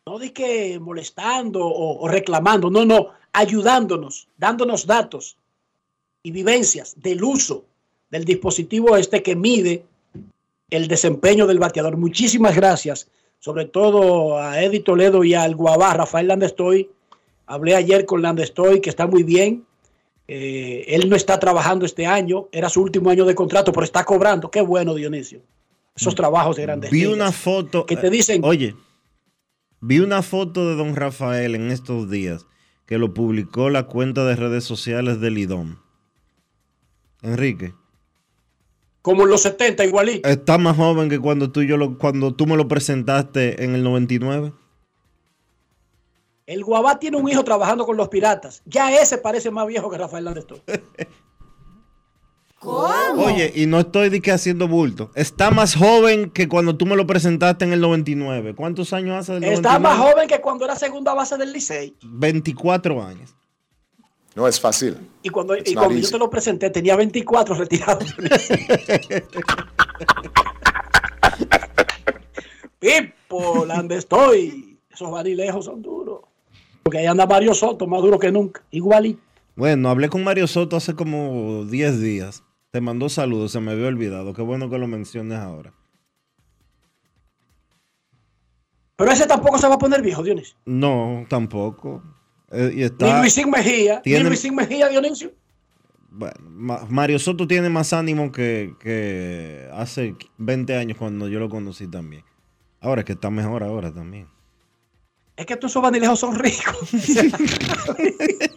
no de que molestando o, reclamando, no, no, ayudándonos, dándonos datos y vivencias del uso del dispositivo este que mide el desempeño del bateador. Muchísimas gracias, sobre todo a Eddie Toledo y al Guabá, Rafael Landestoy. Hablé ayer con Landestoy, que está muy bien. Eh, él no está trabajando este año, era su último año de contrato, pero está cobrando. Qué bueno, Dionisio. Esos trabajos de grandes. Vi una foto que te dicen. Oye, Vi una foto de don Rafael en estos días que lo publicó la cuenta de redes sociales del IDOM. Enrique. Como en los 70, igualito. Está más joven que cuando tú, y yo lo, cuando tú me lo presentaste en el 99. El Guabá tiene un hijo trabajando con los piratas. Ya ese parece más viejo que Rafael Landesto. ¿Cómo? Oye, y no estoy de que haciendo bulto. Está más joven que cuando tú me lo presentaste en el 99. ¿Cuántos años hace del Está más joven que cuando era segunda base del Licey. 24 años. No es fácil. Y cuando, y cuando yo te lo presenté, tenía 24 retirados. Pipo, ¿dónde estoy? Esos vanilejos son duros. Porque ahí anda Mario Soto, más duro que nunca. Igualito. Bueno, hablé con Mario Soto hace como 10 días. Te mandó saludos, se me había olvidado. Qué bueno que lo menciones ahora. Pero ese tampoco se va a poner viejo, Dionisio. No, tampoco. Eh, y está, ni Luisín Mejía. Tiene, ni Luisín Mejía, Dionisio. Bueno, Mario Soto tiene más ánimo que, que, hace 20 años cuando yo lo conocí también. Ahora es que está mejor ahora también. Es que todos esos vanilejos son ricos.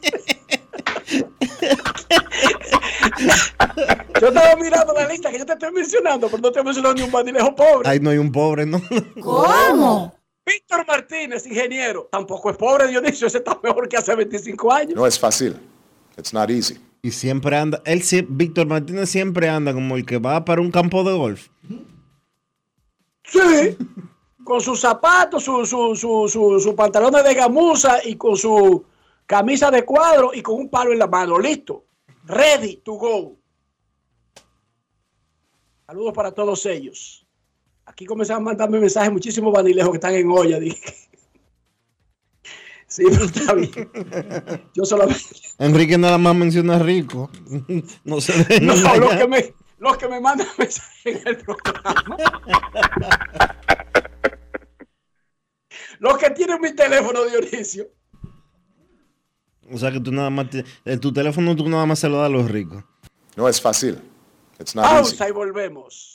Yo estaba mirando la lista que yo te estoy mencionando, pero no te he mencionado ni un bandilejo pobre. Ay, no hay un pobre, ¿no? ¿Cómo? Víctor Martínez, ingeniero, tampoco es pobre, Dionisio, ese está mejor que hace 25 años. No es fácil. It's not easy. Y siempre anda, él, Víctor Martínez siempre anda como el que va para un campo de golf. Sí, con sus zapatos, sus su, su, su, pantalones de gamuza y con su camisa de cuadro y con un palo en la mano, listo, ready to go. Saludos para todos ellos. Aquí comenzaron a mandarme mensajes muchísimos vanilejos que están en olla. Dije. Sí, pero está bien. Yo solamente. Enrique nada más menciona rico. No se No, los que, me, los que me mandan mensajes en el programa. los que tienen mi teléfono, Dionisio. O sea que tú nada más, en tu teléfono tú nada más se lo das a los ricos. No es fácil. Pausa y volvemos.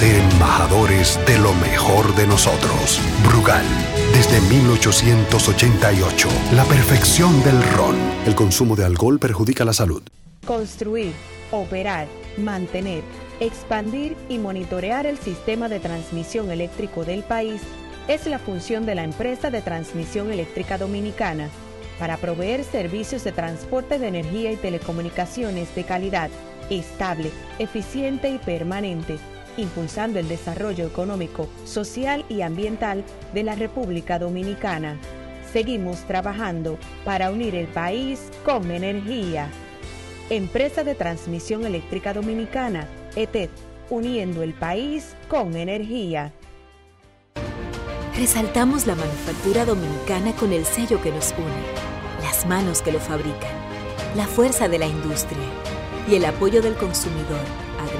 embajadores de lo mejor de nosotros. Brugal, desde 1888, la perfección del ron. El consumo de alcohol perjudica la salud. Construir, operar, mantener, expandir y monitorear el sistema de transmisión eléctrico del país es la función de la empresa de transmisión eléctrica dominicana para proveer servicios de transporte de energía y telecomunicaciones de calidad, estable, eficiente y permanente, impulsando el desarrollo económico, social y ambiental de la República Dominicana. Seguimos trabajando para unir el país con energía. Empresa de Transmisión Eléctrica Dominicana, ETED, uniendo el país con energía. Resaltamos la manufactura dominicana con el sello que nos une, las manos que lo fabrican, la fuerza de la industria y el apoyo del consumidor,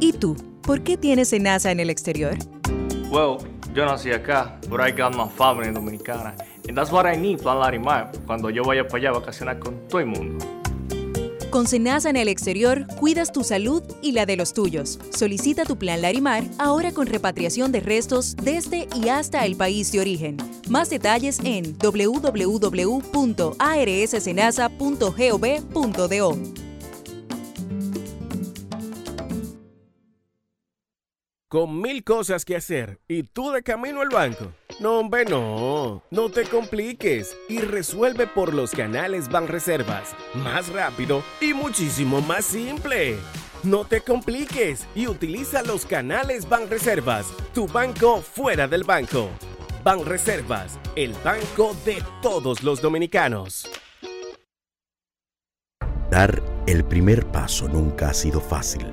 ¿Y tú? ¿Por qué tienes NASA en el exterior? Well, yo nací acá, but I got my family dominicana. And that's what I need, Plan Larimar, cuando yo vaya para allá a vacacionar con todo el mundo. Con Senasa en el exterior, cuidas tu salud y la de los tuyos. Solicita tu plan Larimar ahora con repatriación de restos desde y hasta el país de origen. Más detalles en www.arssenasa.gov.do. Con mil cosas que hacer y tú de camino al banco. No, hombre, no. No te compliques y resuelve por los canales Banreservas. Más rápido y muchísimo más simple. No te compliques y utiliza los canales Banreservas, tu banco fuera del banco. Banreservas, el banco de todos los dominicanos. Dar el primer paso nunca ha sido fácil,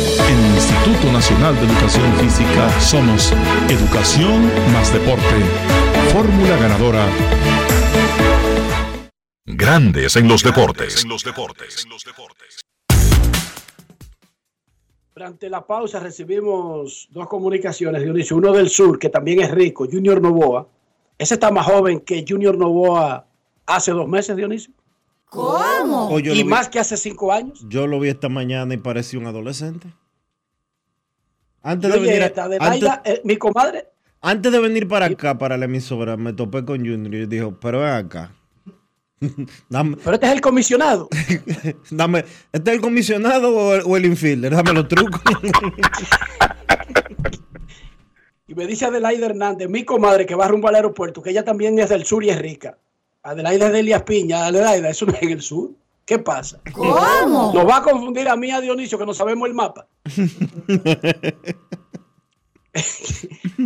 En el Instituto Nacional de Educación Física somos Educación más Deporte. Fórmula ganadora. Grandes en los deportes. Durante la pausa recibimos dos comunicaciones, Dionisio. Uno del sur, que también es rico, Junior Novoa. Ese está más joven que Junior Novoa hace dos meses, Dionisio. ¿Cómo? Oh, y vi- más que hace cinco años. Yo lo vi esta mañana y parecía un adolescente. Antes de oye, venir, a- eh, mi comadre, antes de venir para acá, para la emisora, me topé con Junior y dijo, pero ven acá. Dame, pero este es el comisionado. dame, ¿este es el comisionado o el, o el infielder? Dame los trucos. Y me dice Adelaida Hernández, mi comadre que va rumbo al aeropuerto, que ella también es del sur y es rica. Adelaida es de Elias Piña. Adelaida, eso no es en el sur. ¿Qué pasa? ¿Cómo? Nos va a confundir a mí y a Dionisio que no sabemos el mapa.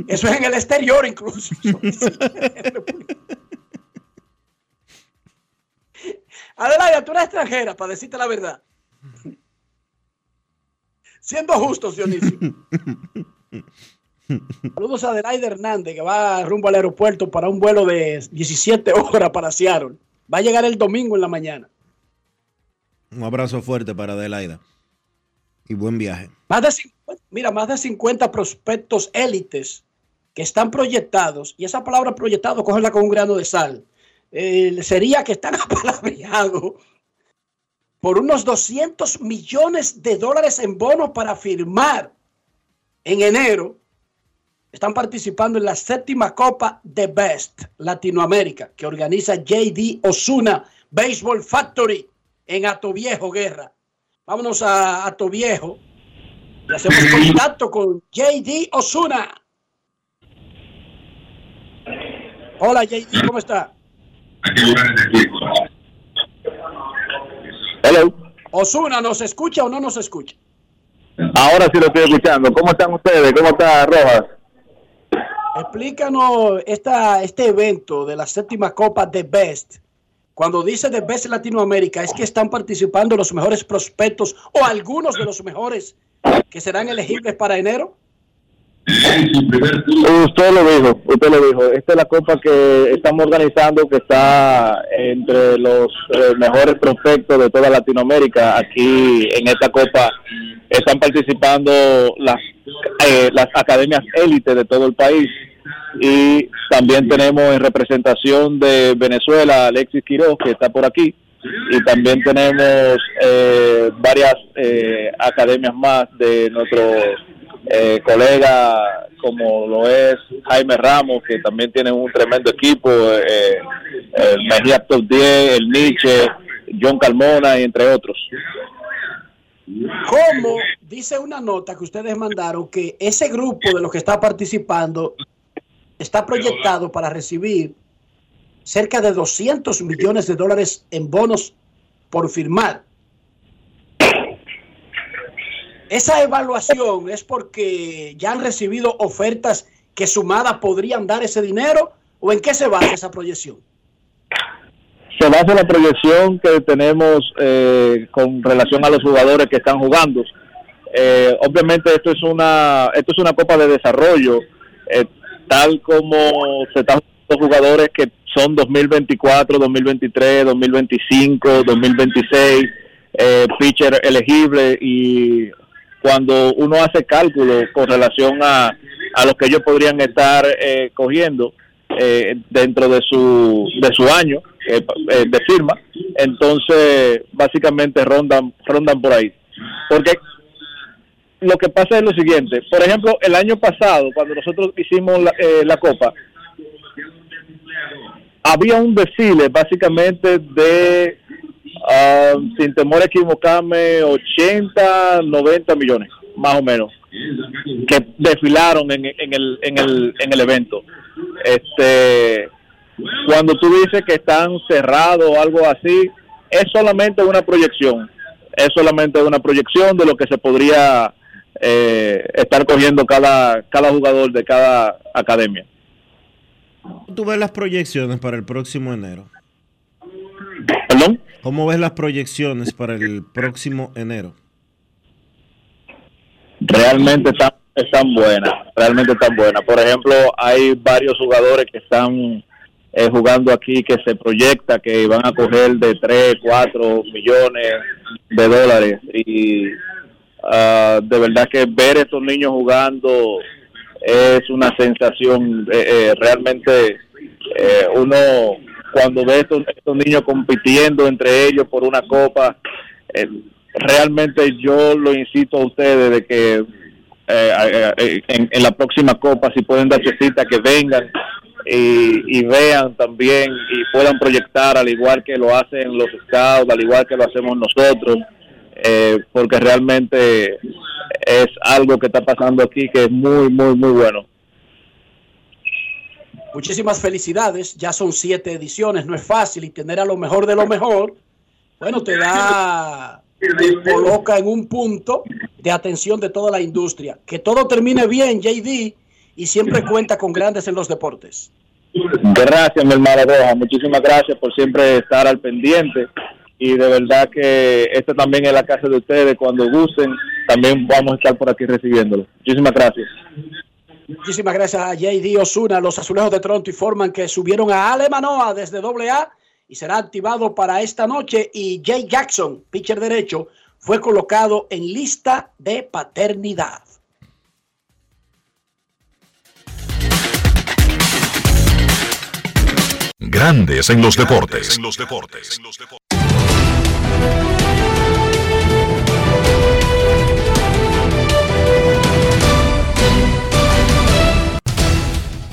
Eso es en el exterior incluso. Adelaida, tú eres extranjera, para decirte la verdad. Siendo justos, Dionisio. Saludos a Adelaida Hernández, que va rumbo al aeropuerto para un vuelo de 17 horas para Seattle. Va a llegar el domingo en la mañana. Un abrazo fuerte para Adelaida. Y buen viaje. Más de 50, mira, más de 50 prospectos élites que están proyectados, y esa palabra proyectado, cógela con un grano de sal, eh, sería que están apalabriados por unos 200 millones de dólares en bonos para firmar en enero. Están participando en la séptima Copa de Best Latinoamérica que organiza JD Osuna Baseball Factory en Atoviejo Guerra. Vámonos a Atoviejo y hacemos contacto con JD Osuna. Hola JD, ¿cómo está? Hello. Osuna, ¿nos escucha o no nos escucha? Ahora sí lo estoy escuchando. ¿Cómo están ustedes? ¿Cómo está Rojas? Explícanos esta, este evento de la séptima Copa de Best. Cuando dice de Best Latinoamérica, es que están participando los mejores prospectos o algunos de los mejores que serán elegibles para enero. Usted lo dijo, usted lo dijo. Esta es la copa que estamos organizando que está entre los eh, mejores prospectos de toda Latinoamérica. Aquí en esta copa están participando las, eh, las academias élite de todo el país. Y también tenemos en representación de Venezuela Alexis Quiroz, que está por aquí. Y también tenemos eh, varias eh, academias más de nuestros eh, colegas como lo es Jaime Ramos, que también tiene un tremendo equipo, eh, el Mejía Top 10, el Nietzsche, John Carmona, y entre otros. ¿Cómo dice una nota que ustedes mandaron que ese grupo de los que está participando está proyectado para recibir cerca de 200 millones de dólares en bonos por firmar? Esa evaluación es porque ya han recibido ofertas que sumadas podrían dar ese dinero o en qué se basa esa proyección? se basa en la proyección que tenemos eh, con relación a los jugadores que están jugando. Eh, obviamente esto es una esto es una copa de desarrollo, eh, tal como se están jugadores que son 2024, 2023, 2025, 2026, eh, pitcher elegible y cuando uno hace cálculos con relación a, a los que ellos podrían estar eh, cogiendo eh, dentro de su de su año eh, eh, de firma, entonces básicamente rondan rondan por ahí. Porque lo que pasa es lo siguiente, por ejemplo, el año pasado cuando nosotros hicimos la, eh, la copa, había un desfile básicamente de, ah, sin temor a equivocarme, 80, 90 millones, más o menos, que desfilaron en, en, el, en, el, en el evento. Este, cuando tú dices que están cerrados o algo así, es solamente una proyección, es solamente una proyección de lo que se podría eh, estar cogiendo cada, cada jugador de cada academia. ¿Tú ves las proyecciones para el próximo enero? ¿Perdón? ¿Cómo ves las proyecciones para el próximo enero? realmente están, están buenas, realmente están buenas. Por ejemplo, hay varios jugadores que están eh, jugando aquí que se proyecta que van a coger de 3, 4 millones de dólares y ah, de verdad que ver estos niños jugando es una sensación eh, eh, realmente eh, uno cuando ve estos, estos niños compitiendo entre ellos por una copa eh, realmente yo lo incito a ustedes de que en, en la próxima copa si pueden darse cita que vengan y, y vean también y puedan proyectar al igual que lo hacen los scouts, al igual que lo hacemos nosotros, eh, porque realmente es algo que está pasando aquí que es muy, muy, muy bueno. Muchísimas felicidades, ya son siete ediciones, no es fácil y tener a lo mejor de lo mejor, bueno, te da, te coloca en un punto de atención de toda la industria. Que todo termine bien, JD, y siempre cuenta con grandes en los deportes. Gracias, mi hermano Roja. Muchísimas gracias por siempre estar al pendiente. Y de verdad que esta también es la casa de ustedes. Cuando gusten, también vamos a estar por aquí recibiéndolo. Muchísimas gracias. Muchísimas gracias a JD Osuna. Los azulejos de Toronto informan que subieron a Ale Manoa desde AA y será activado para esta noche. Y Jay Jackson, pitcher derecho, fue colocado en lista de paternidad. Grandes en los deportes.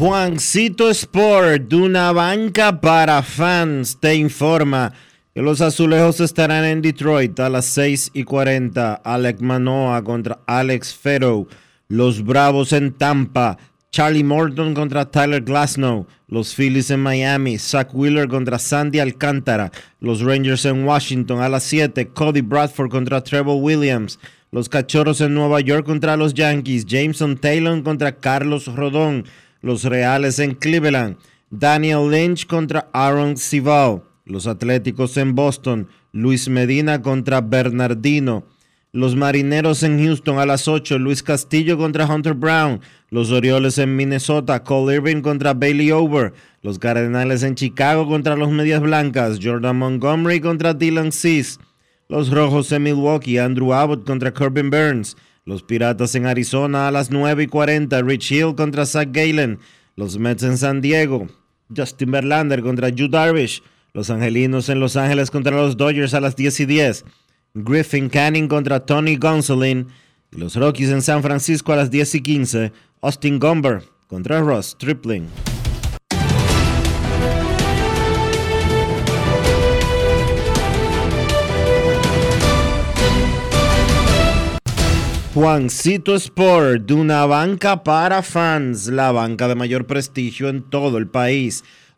Juancito Sport, una banca para fans, te informa que los azulejos estarán en Detroit a las 6 y 40. Alec Manoa contra Alex Ferro. Los Bravos en Tampa. Charlie Morton contra Tyler Glasnow. Los Phillies en Miami. Zach Wheeler contra Sandy Alcántara. Los Rangers en Washington a las 7. Cody Bradford contra Trevor Williams. Los Cachorros en Nueva York contra los Yankees. Jameson Taylor contra Carlos Rodón. Los Reales en Cleveland. Daniel Lynch contra Aaron Civil. Los Atléticos en Boston. Luis Medina contra Bernardino. Los Marineros en Houston a las 8. Luis Castillo contra Hunter Brown. Los Orioles en Minnesota. Cole Irving contra Bailey Over. Los Cardenales en Chicago contra los Medias Blancas. Jordan Montgomery contra Dylan Cease. Los Rojos en Milwaukee. Andrew Abbott contra Corbin Burns. Los Piratas en Arizona a las 9 y 40. Rich Hill contra Zach Galen. Los Mets en San Diego. Justin Verlander contra Yu Darvish. Los Angelinos en Los Ángeles contra los Dodgers a las 10 y 10. Griffin Canning contra Tony Gonsolin. Los Rockies en San Francisco a las 10 y 15. Austin Gomber contra Ross Tripling. Juancito Sport, de una banca para fans, la banca de mayor prestigio en todo el país,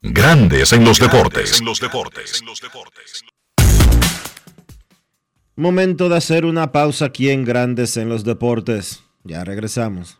Grandes en los deportes. Momento de hacer una pausa aquí en Grandes en los deportes. Ya regresamos.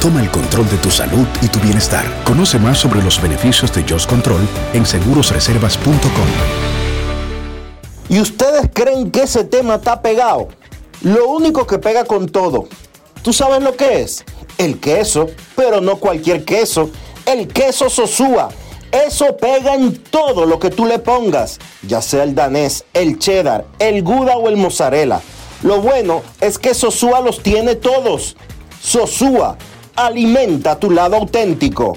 toma el control de tu salud y tu bienestar. Conoce más sobre los beneficios de Just Control en segurosreservas.com. ¿Y ustedes creen que ese tema está pegado? Lo único que pega con todo. ¿Tú sabes lo que es? El queso, pero no cualquier queso. El queso Sosúa. Eso pega en todo lo que tú le pongas, ya sea el danés, el cheddar, el gouda o el mozzarella. Lo bueno es que Sosúa los tiene todos. Sosúa, alimenta tu lado auténtico.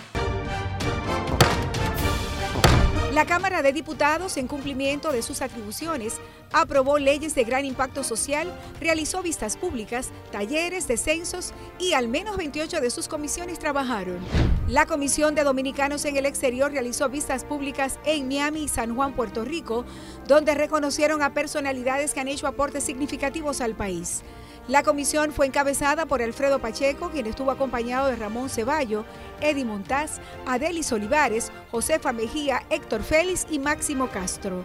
La Cámara de Diputados, en cumplimiento de sus atribuciones, aprobó leyes de gran impacto social, realizó vistas públicas, talleres, descensos y al menos 28 de sus comisiones trabajaron. La Comisión de Dominicanos en el Exterior realizó vistas públicas en Miami y San Juan, Puerto Rico, donde reconocieron a personalidades que han hecho aportes significativos al país. La comisión fue encabezada por Alfredo Pacheco, quien estuvo acompañado de Ramón Ceballo, Eddie Montaz, Adelis Olivares, Josefa Mejía, Héctor Félix y Máximo Castro.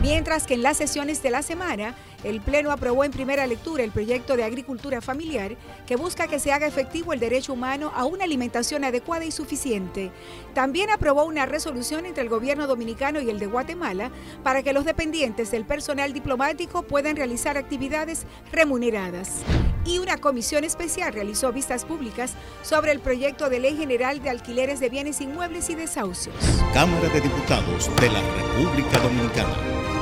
Mientras que en las sesiones de la semana, el Pleno aprobó en primera lectura el proyecto de agricultura familiar que busca que se haga efectivo el derecho humano a una alimentación adecuada y suficiente. También aprobó una resolución entre el gobierno dominicano y el de Guatemala para que los dependientes del personal diplomático puedan realizar actividades remuneradas. Y una comisión especial realizó vistas públicas sobre el proyecto de ley general de alquileres de bienes inmuebles y desahucios. Cámara de Diputados de la República Dominicana.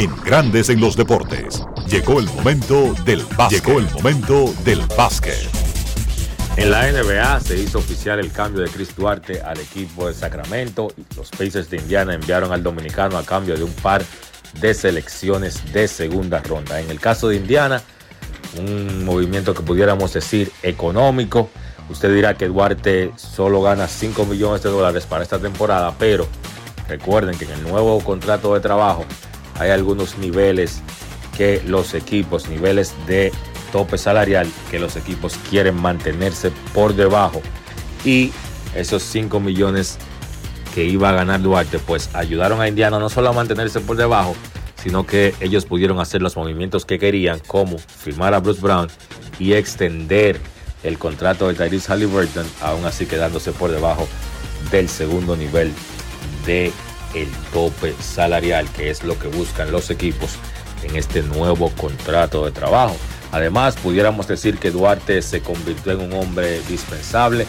En Grandes en los Deportes. Llegó el momento del básquet. Llegó el momento del básquet. En la NBA se hizo oficial el cambio de Chris Duarte al equipo de Sacramento los Pacers de Indiana enviaron al dominicano a cambio de un par de selecciones de segunda ronda. En el caso de Indiana, un movimiento que pudiéramos decir económico. Usted dirá que Duarte solo gana 5 millones de dólares para esta temporada, pero recuerden que en el nuevo contrato de trabajo hay algunos niveles que los equipos, niveles de tope salarial, que los equipos quieren mantenerse por debajo. Y esos 5 millones que iba a ganar Duarte, pues ayudaron a Indiana no solo a mantenerse por debajo, sino que ellos pudieron hacer los movimientos que querían, como firmar a Bruce Brown y extender el contrato de Tyrese Halliburton, aún así quedándose por debajo del segundo nivel de el tope salarial, que es lo que buscan los equipos en este nuevo contrato de trabajo. Además, pudiéramos decir que Duarte se convirtió en un hombre dispensable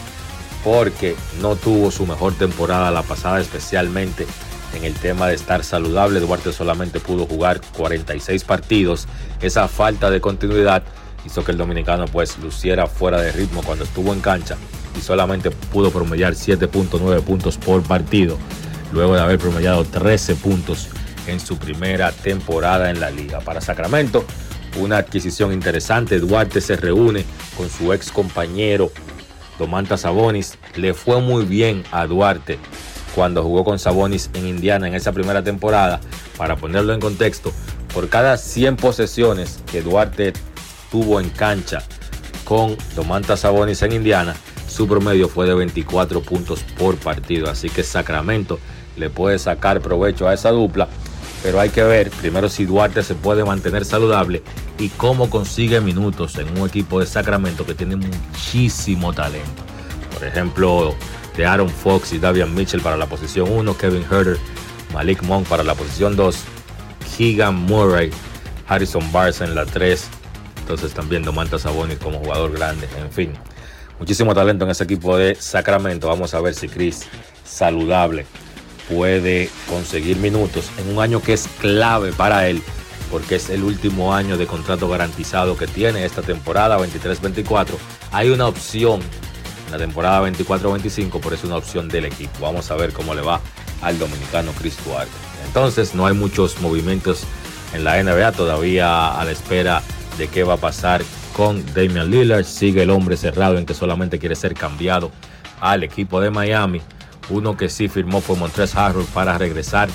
porque no tuvo su mejor temporada la pasada, especialmente en el tema de estar saludable. Duarte solamente pudo jugar 46 partidos. Esa falta de continuidad hizo que el dominicano pues luciera fuera de ritmo cuando estuvo en cancha y solamente pudo promediar 7.9 puntos por partido, luego de haber promediado 13 puntos en su primera temporada en la liga. Para Sacramento, una adquisición interesante. Duarte se reúne con su ex compañero Domantas Sabonis. Le fue muy bien a Duarte cuando jugó con Sabonis en Indiana en esa primera temporada. Para ponerlo en contexto, por cada 100 posesiones que Duarte tuvo en cancha con Domantas Sabonis en Indiana, su promedio fue de 24 puntos por partido. Así que Sacramento le puede sacar provecho a esa dupla. Pero hay que ver primero si Duarte se puede mantener saludable y cómo consigue minutos en un equipo de Sacramento que tiene muchísimo talento. Por ejemplo, de Aaron Fox y Davian Mitchell para la posición 1, Kevin Herter, Malik Monk para la posición 2, Keegan Murray, Harrison Barnes en la 3, entonces también Domantas Sabonis como jugador grande, en fin. Muchísimo talento en ese equipo de Sacramento. Vamos a ver si Chris, saludable, puede conseguir minutos en un año que es clave para él, porque es el último año de contrato garantizado que tiene esta temporada 23-24. Hay una opción la temporada 24-25, por eso es una opción del equipo. Vamos a ver cómo le va al dominicano Chris Duarte. Entonces, no hay muchos movimientos en la NBA todavía a la espera de qué va a pasar con Damian Lillard. Sigue el hombre cerrado en que solamente quiere ser cambiado al equipo de Miami. Uno que sí firmó fue Montrez Harrell para regresar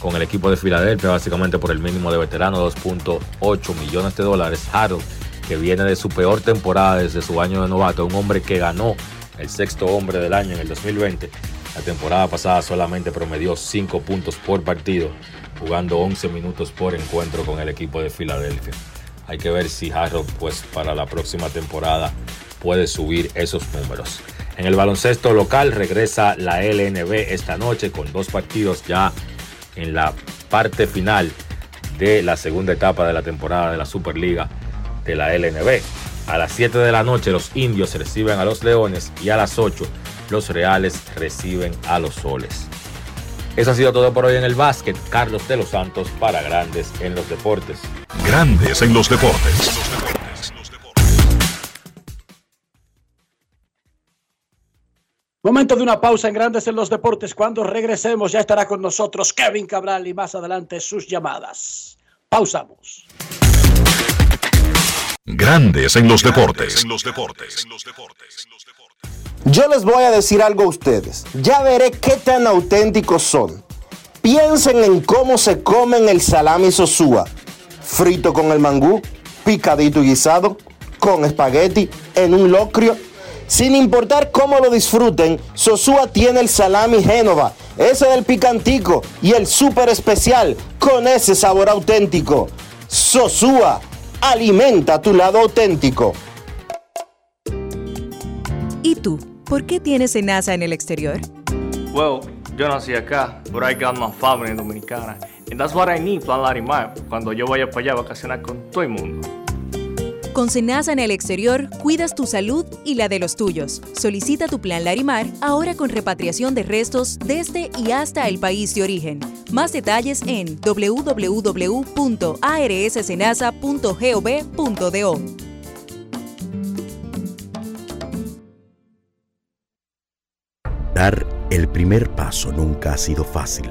con el equipo de Filadelfia, básicamente por el mínimo de veterano, 2.8 millones de dólares. Harrell que viene de su peor temporada desde su año de novato, un hombre que ganó el sexto hombre del año en el 2020. La temporada pasada solamente promedió 5 puntos por partido, jugando 11 minutos por encuentro con el equipo de Filadelfia. Hay que ver si Harrod pues para la próxima temporada puede subir esos números. En el baloncesto local regresa la LNB esta noche con dos partidos ya en la parte final de la segunda etapa de la temporada de la Superliga de la LNB. A las 7 de la noche los indios reciben a los leones y a las 8 los reales reciben a los soles. Eso ha sido todo por hoy en el básquet. Carlos de los Santos para Grandes en los Deportes. Grandes en los Deportes. Momento de una pausa en Grandes en los Deportes. Cuando regresemos ya estará con nosotros Kevin Cabral y más adelante sus llamadas. Pausamos. Grandes en los deportes. Yo les voy a decir algo a ustedes. Ya veré qué tan auténticos son. Piensen en cómo se comen el salami sosúa. Frito con el mangú, picadito y guisado, con espagueti, en un locrio. Sin importar cómo lo disfruten, Sosúa tiene el salami Génova, ese del picantico y el súper especial con ese sabor auténtico. Sosúa Alimenta tu lado auténtico. ¿Y tú? ¿Por qué tienes NASA en el exterior? Well, yo nací acá, but I got my family dominicana. And that's what I need, Plan Larimar, cuando yo vaya para allá a vacacionar con todo el mundo. Con Senasa en el exterior, cuidas tu salud y la de los tuyos. Solicita tu plan Larimar ahora con repatriación de restos desde y hasta el país de origen. Más detalles en www.arssenasa.gov.do. Dar el primer paso nunca ha sido fácil,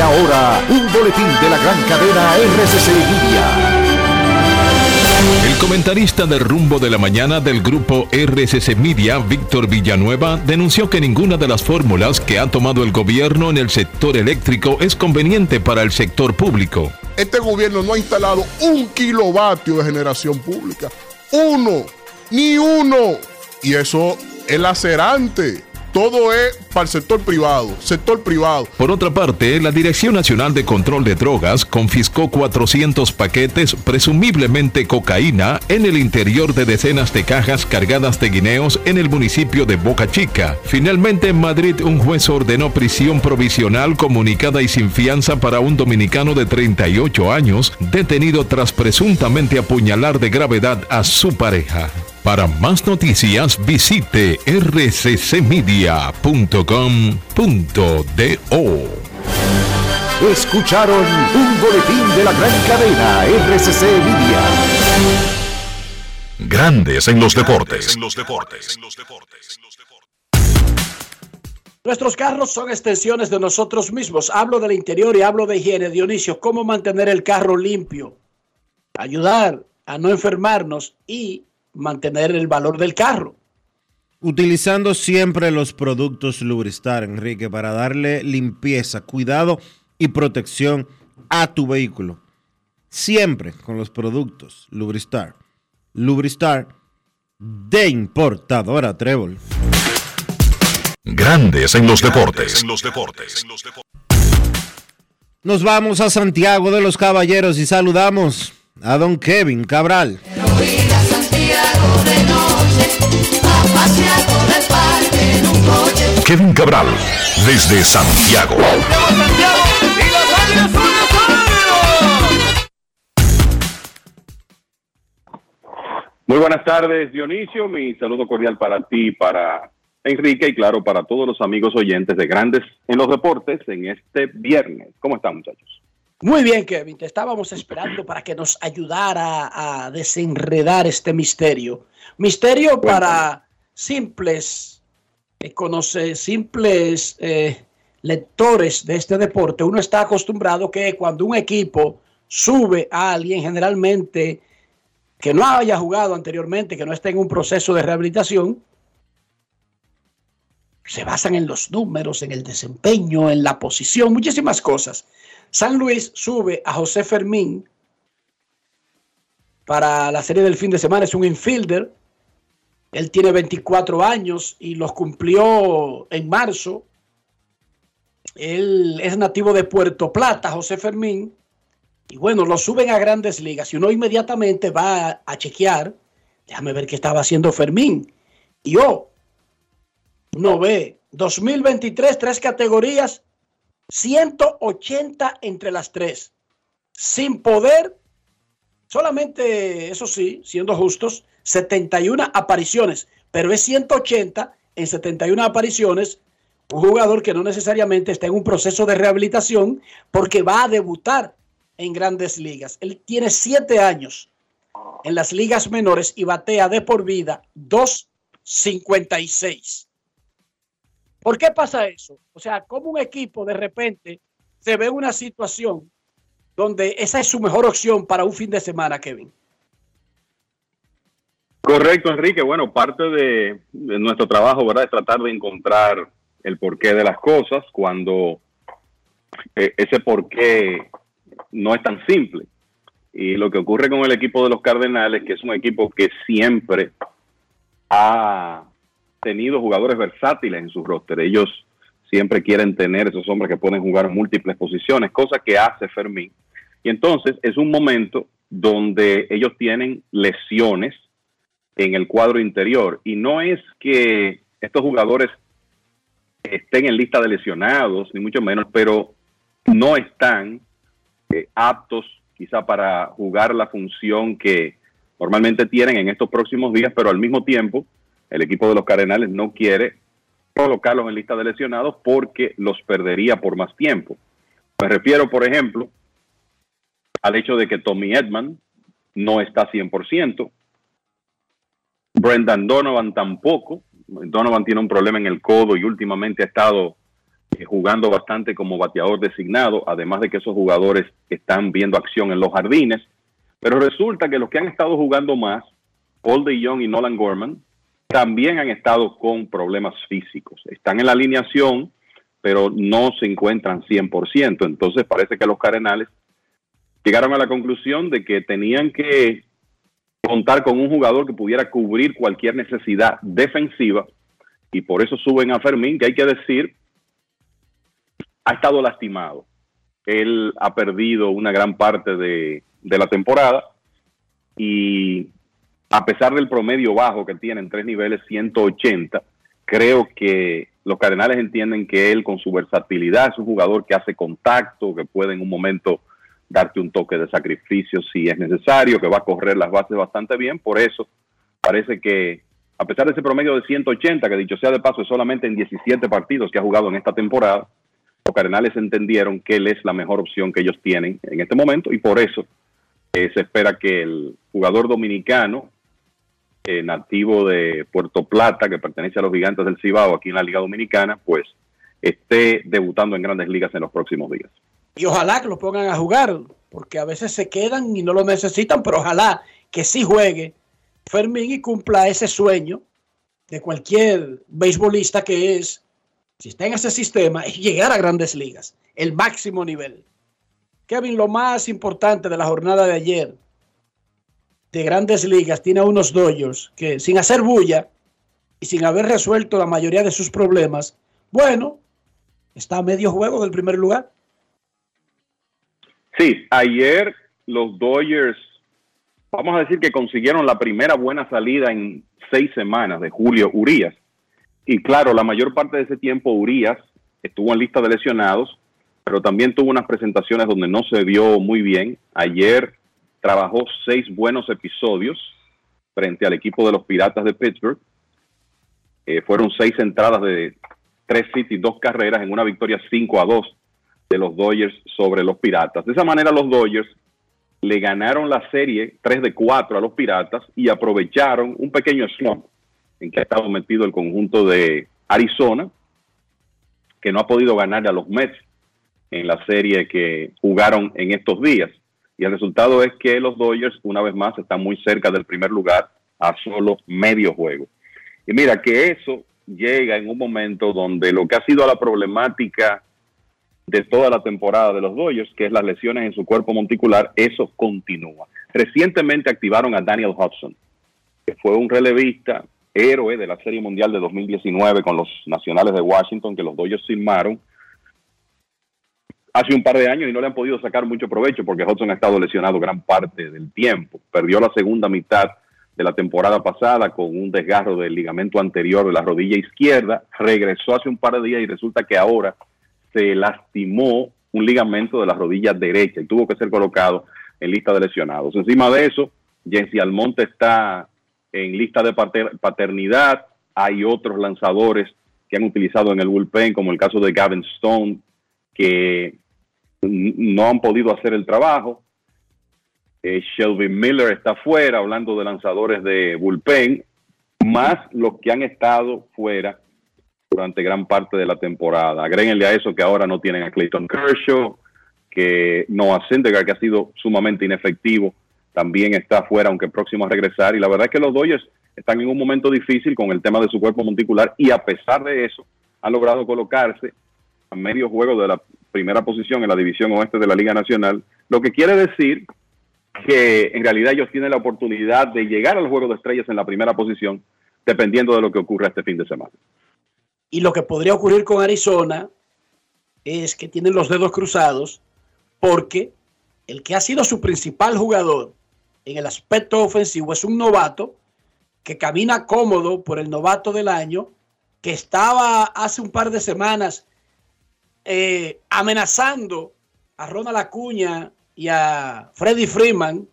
Y ahora, un boletín de la gran cadena RCC Media. El comentarista de rumbo de la mañana del grupo RCC Media, Víctor Villanueva, denunció que ninguna de las fórmulas que ha tomado el gobierno en el sector eléctrico es conveniente para el sector público. Este gobierno no ha instalado un kilovatio de generación pública. Uno, ni uno. Y eso es lacerante. Todo es para el sector privado, sector privado. Por otra parte, la Dirección Nacional de Control de Drogas confiscó 400 paquetes, presumiblemente cocaína, en el interior de decenas de cajas cargadas de guineos en el municipio de Boca Chica. Finalmente, en Madrid, un juez ordenó prisión provisional comunicada y sin fianza para un dominicano de 38 años, detenido tras presuntamente apuñalar de gravedad a su pareja. Para más noticias visite rccmedia.com.do. Escucharon un boletín de la gran cadena RCC Media. Grandes en los deportes. Nuestros carros son extensiones de nosotros mismos. Hablo del interior y hablo de higiene. Dionisio, ¿cómo mantener el carro limpio? Ayudar a no enfermarnos y mantener el valor del carro. Utilizando siempre los productos Lubristar, Enrique, para darle limpieza, cuidado y protección a tu vehículo. Siempre con los productos Lubristar. Lubristar de importadora Trébol. Grandes en los deportes. Nos vamos a Santiago de los Caballeros y saludamos a don Kevin Cabral. Kevin Cabral, desde Santiago. Muy buenas tardes, Dionisio. Mi saludo cordial para ti, para Enrique y claro, para todos los amigos oyentes de Grandes en los Deportes en este viernes. ¿Cómo están, muchachos? Muy bien, Kevin. Te estábamos esperando para que nos ayudara a desenredar este misterio. Misterio para simples, eh, conoce, simples eh, lectores de este deporte. Uno está acostumbrado que cuando un equipo sube a alguien, generalmente que no haya jugado anteriormente, que no esté en un proceso de rehabilitación, se basan en los números, en el desempeño, en la posición, muchísimas cosas. San Luis sube a José Fermín para la serie del fin de semana, es un infielder. Él tiene 24 años y los cumplió en marzo. Él es nativo de Puerto Plata, José Fermín. Y bueno, lo suben a grandes ligas y uno inmediatamente va a, chequear. Déjame ver qué estaba haciendo Fermín. Y oh, no ve. 2023, tres categorías, 180 entre las tres. Sin poder, solamente, eso sí, siendo justos, 71 apariciones, pero es 180 en 71 apariciones. Un jugador que no necesariamente está en un proceso de rehabilitación porque va a debutar en grandes ligas. Él tiene siete años en las ligas menores y batea de por vida 2.56. ¿Por qué pasa eso? O sea, como un equipo de repente se ve una situación donde esa es su mejor opción para un fin de semana, Kevin. Correcto, Enrique. Bueno, parte de, de nuestro trabajo, ¿verdad? Es tratar de encontrar el porqué de las cosas cuando eh, ese porqué no es tan simple. Y lo que ocurre con el equipo de los Cardenales, que es un equipo que siempre ha tenido jugadores versátiles en su roster. Ellos siempre quieren tener esos hombres que pueden jugar múltiples posiciones, cosa que hace Fermín. Y entonces es un momento donde ellos tienen lesiones en el cuadro interior. Y no es que estos jugadores estén en lista de lesionados, ni mucho menos, pero no están eh, aptos quizá para jugar la función que normalmente tienen en estos próximos días, pero al mismo tiempo el equipo de los Cardenales no quiere colocarlos en lista de lesionados porque los perdería por más tiempo. Me refiero, por ejemplo, al hecho de que Tommy Edman no está 100%, Brendan Donovan tampoco, Donovan tiene un problema en el codo y últimamente ha estado eh, jugando bastante como bateador designado, además de que esos jugadores están viendo acción en los jardines. Pero resulta que los que han estado jugando más, Paul de Young y Nolan Gorman, también han estado con problemas físicos. Están en la alineación, pero no se encuentran 100%. Entonces parece que los Cardenales llegaron a la conclusión de que tenían que contar con un jugador que pudiera cubrir cualquier necesidad defensiva y por eso suben a Fermín, que hay que decir, ha estado lastimado. Él ha perdido una gran parte de, de la temporada y a pesar del promedio bajo que tiene en tres niveles 180, creo que los Cardenales entienden que él con su versatilidad es un jugador que hace contacto, que puede en un momento darte un toque de sacrificio si es necesario, que va a correr las bases bastante bien. Por eso parece que, a pesar de ese promedio de 180, que dicho sea de paso es solamente en 17 partidos que ha jugado en esta temporada, los Cardenales entendieron que él es la mejor opción que ellos tienen en este momento y por eso eh, se espera que el jugador dominicano, eh, nativo de Puerto Plata, que pertenece a los gigantes del Cibao aquí en la Liga Dominicana, pues esté debutando en grandes ligas en los próximos días. Y ojalá que lo pongan a jugar, porque a veces se quedan y no lo necesitan, pero ojalá que sí juegue Fermín y cumpla ese sueño de cualquier beisbolista que es, si está en ese sistema, es llegar a grandes ligas, el máximo nivel. Kevin, lo más importante de la jornada de ayer de grandes ligas tiene a unos Dodgers que sin hacer bulla y sin haber resuelto la mayoría de sus problemas, bueno, está a medio juego del primer lugar. Sí, ayer los Dodgers, vamos a decir que consiguieron la primera buena salida en seis semanas de Julio Urias. Y claro, la mayor parte de ese tiempo Urias estuvo en lista de lesionados, pero también tuvo unas presentaciones donde no se vio muy bien. Ayer trabajó seis buenos episodios frente al equipo de los Piratas de Pittsburgh. Eh, fueron seis entradas de tres hits y dos carreras en una victoria 5 a 2 de los Dodgers sobre los Piratas. De esa manera los Dodgers le ganaron la serie 3 de 4 a los Piratas y aprovecharon un pequeño slump en que ha estado metido el conjunto de Arizona, que no ha podido ganar a los Mets en la serie que jugaron en estos días. Y el resultado es que los Dodgers, una vez más, están muy cerca del primer lugar a solo medio juego. Y mira que eso llega en un momento donde lo que ha sido la problemática de toda la temporada de los Dodgers, que es las lesiones en su cuerpo monticular, eso continúa. Recientemente activaron a Daniel Hudson, que fue un relevista, héroe de la Serie Mundial de 2019 con los Nacionales de Washington, que los Dodgers firmaron hace un par de años y no le han podido sacar mucho provecho porque Hudson ha estado lesionado gran parte del tiempo. Perdió la segunda mitad de la temporada pasada con un desgarro del ligamento anterior de la rodilla izquierda, regresó hace un par de días y resulta que ahora se lastimó un ligamento de la rodilla derecha y tuvo que ser colocado en lista de lesionados. Encima de eso, Jensi Almonte está en lista de paternidad. Hay otros lanzadores que han utilizado en el bullpen, como el caso de Gavin Stone, que no han podido hacer el trabajo. Eh, Shelby Miller está fuera, hablando de lanzadores de bullpen, más los que han estado fuera durante gran parte de la temporada. Agréguenle a eso que ahora no tienen a Clayton Kershaw, que Noah Syndergaard, que ha sido sumamente inefectivo, también está fuera, aunque próximo a regresar. Y la verdad es que los Dodgers están en un momento difícil con el tema de su cuerpo monticular y a pesar de eso han logrado colocarse a medio juego de la primera posición en la división oeste de la Liga Nacional, lo que quiere decir que en realidad ellos tienen la oportunidad de llegar al juego de estrellas en la primera posición, dependiendo de lo que ocurra este fin de semana. Y lo que podría ocurrir con Arizona es que tienen los dedos cruzados porque el que ha sido su principal jugador en el aspecto ofensivo es un novato que camina cómodo por el novato del año, que estaba hace un par de semanas eh, amenazando a Ronald Acuña y a Freddy Freeman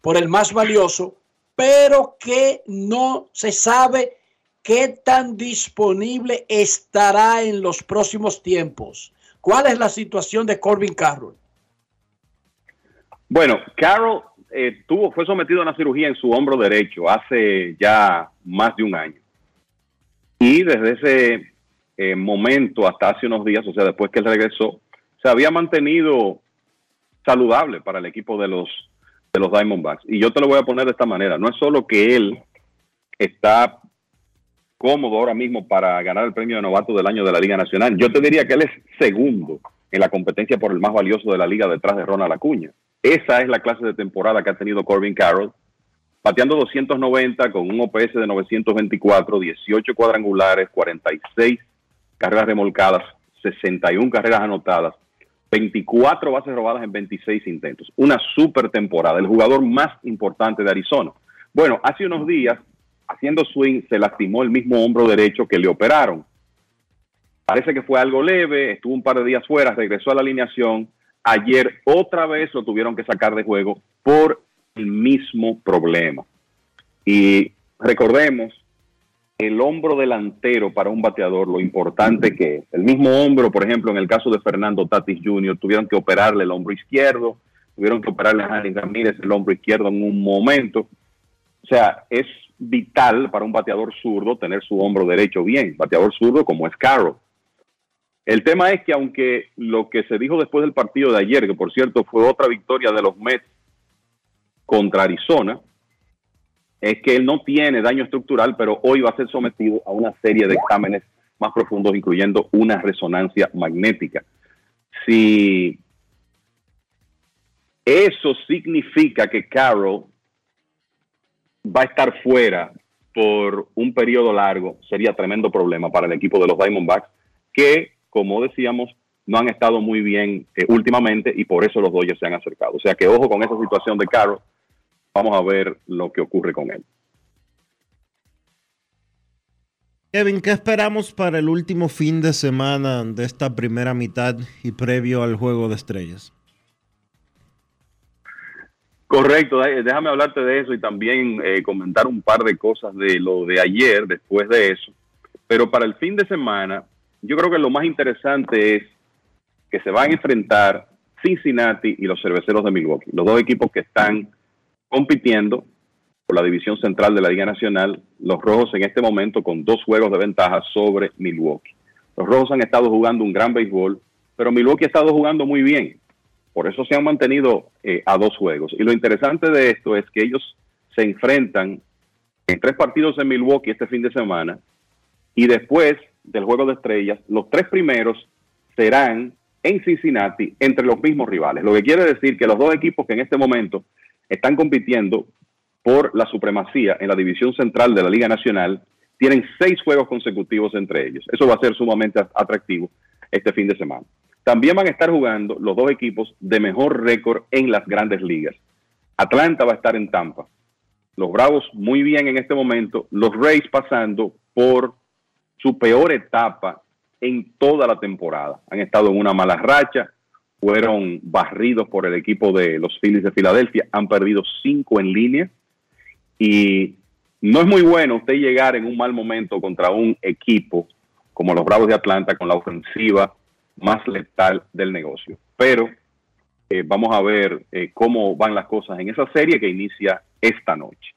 por el más valioso, pero que no se sabe qué tan disponible estará en los próximos tiempos. ¿Cuál es la situación de Corbin Carroll? Bueno, Carroll eh, tuvo, fue sometido a una cirugía en su hombro derecho hace ya más de un año. Y desde ese eh, momento hasta hace unos días, o sea, después que él regresó, se había mantenido saludable para el equipo de los, de los Diamondbacks. Y yo te lo voy a poner de esta manera. No es solo que él está cómodo ahora mismo para ganar el premio de novato del año de la Liga Nacional. Yo te diría que él es segundo en la competencia por el más valioso de la liga detrás de Ronald Acuña. Esa es la clase de temporada que ha tenido Corbin Carroll, bateando 290 con un OPS de 924, 18 cuadrangulares, 46 carreras remolcadas, 61 carreras anotadas, 24 bases robadas en 26 intentos. Una super temporada, el jugador más importante de Arizona. Bueno, hace unos días, haciendo swing, se lastimó el mismo hombro derecho que le operaron. Parece que fue algo leve, estuvo un par de días fuera, regresó a la alineación. Ayer otra vez lo tuvieron que sacar de juego por el mismo problema. Y recordemos el hombro delantero para un bateador, lo importante que es. El mismo hombro, por ejemplo, en el caso de Fernando Tatis Jr., tuvieron que operarle el hombro izquierdo, tuvieron que operarle a Harry Ramírez el hombro izquierdo en un momento. O sea, es vital para un bateador zurdo tener su hombro derecho bien, bateador zurdo como es Carroll. El tema es que aunque lo que se dijo después del partido de ayer, que por cierto fue otra victoria de los Mets contra Arizona, es que él no tiene daño estructural, pero hoy va a ser sometido a una serie de exámenes más profundos, incluyendo una resonancia magnética. Si eso significa que Carroll va a estar fuera por un periodo largo, sería tremendo problema para el equipo de los Diamondbacks, que, como decíamos, no han estado muy bien eh, últimamente y por eso los Dodgers se han acercado. O sea que ojo con esa situación de Carroll Vamos a ver lo que ocurre con él. Kevin, ¿qué esperamos para el último fin de semana de esta primera mitad y previo al juego de estrellas? Correcto, déjame hablarte de eso y también eh, comentar un par de cosas de lo de ayer, después de eso. Pero para el fin de semana, yo creo que lo más interesante es que se van a enfrentar Cincinnati y los cerveceros de Milwaukee, los dos equipos que están compitiendo por la división central de la Liga Nacional, los Rojos en este momento con dos juegos de ventaja sobre Milwaukee. Los Rojos han estado jugando un gran béisbol, pero Milwaukee ha estado jugando muy bien. Por eso se han mantenido eh, a dos juegos. Y lo interesante de esto es que ellos se enfrentan en tres partidos en Milwaukee este fin de semana y después del juego de estrellas, los tres primeros serán en Cincinnati entre los mismos rivales. Lo que quiere decir que los dos equipos que en este momento están compitiendo por la supremacía en la división central de la Liga Nacional. Tienen seis juegos consecutivos entre ellos. Eso va a ser sumamente atractivo este fin de semana. También van a estar jugando los dos equipos de mejor récord en las grandes ligas. Atlanta va a estar en Tampa. Los Bravos muy bien en este momento. Los Rays pasando por su peor etapa en toda la temporada. Han estado en una mala racha fueron barridos por el equipo de los Phillies de Filadelfia, han perdido cinco en línea y no es muy bueno usted llegar en un mal momento contra un equipo como los Bravos de Atlanta con la ofensiva más letal del negocio. Pero eh, vamos a ver eh, cómo van las cosas en esa serie que inicia esta noche.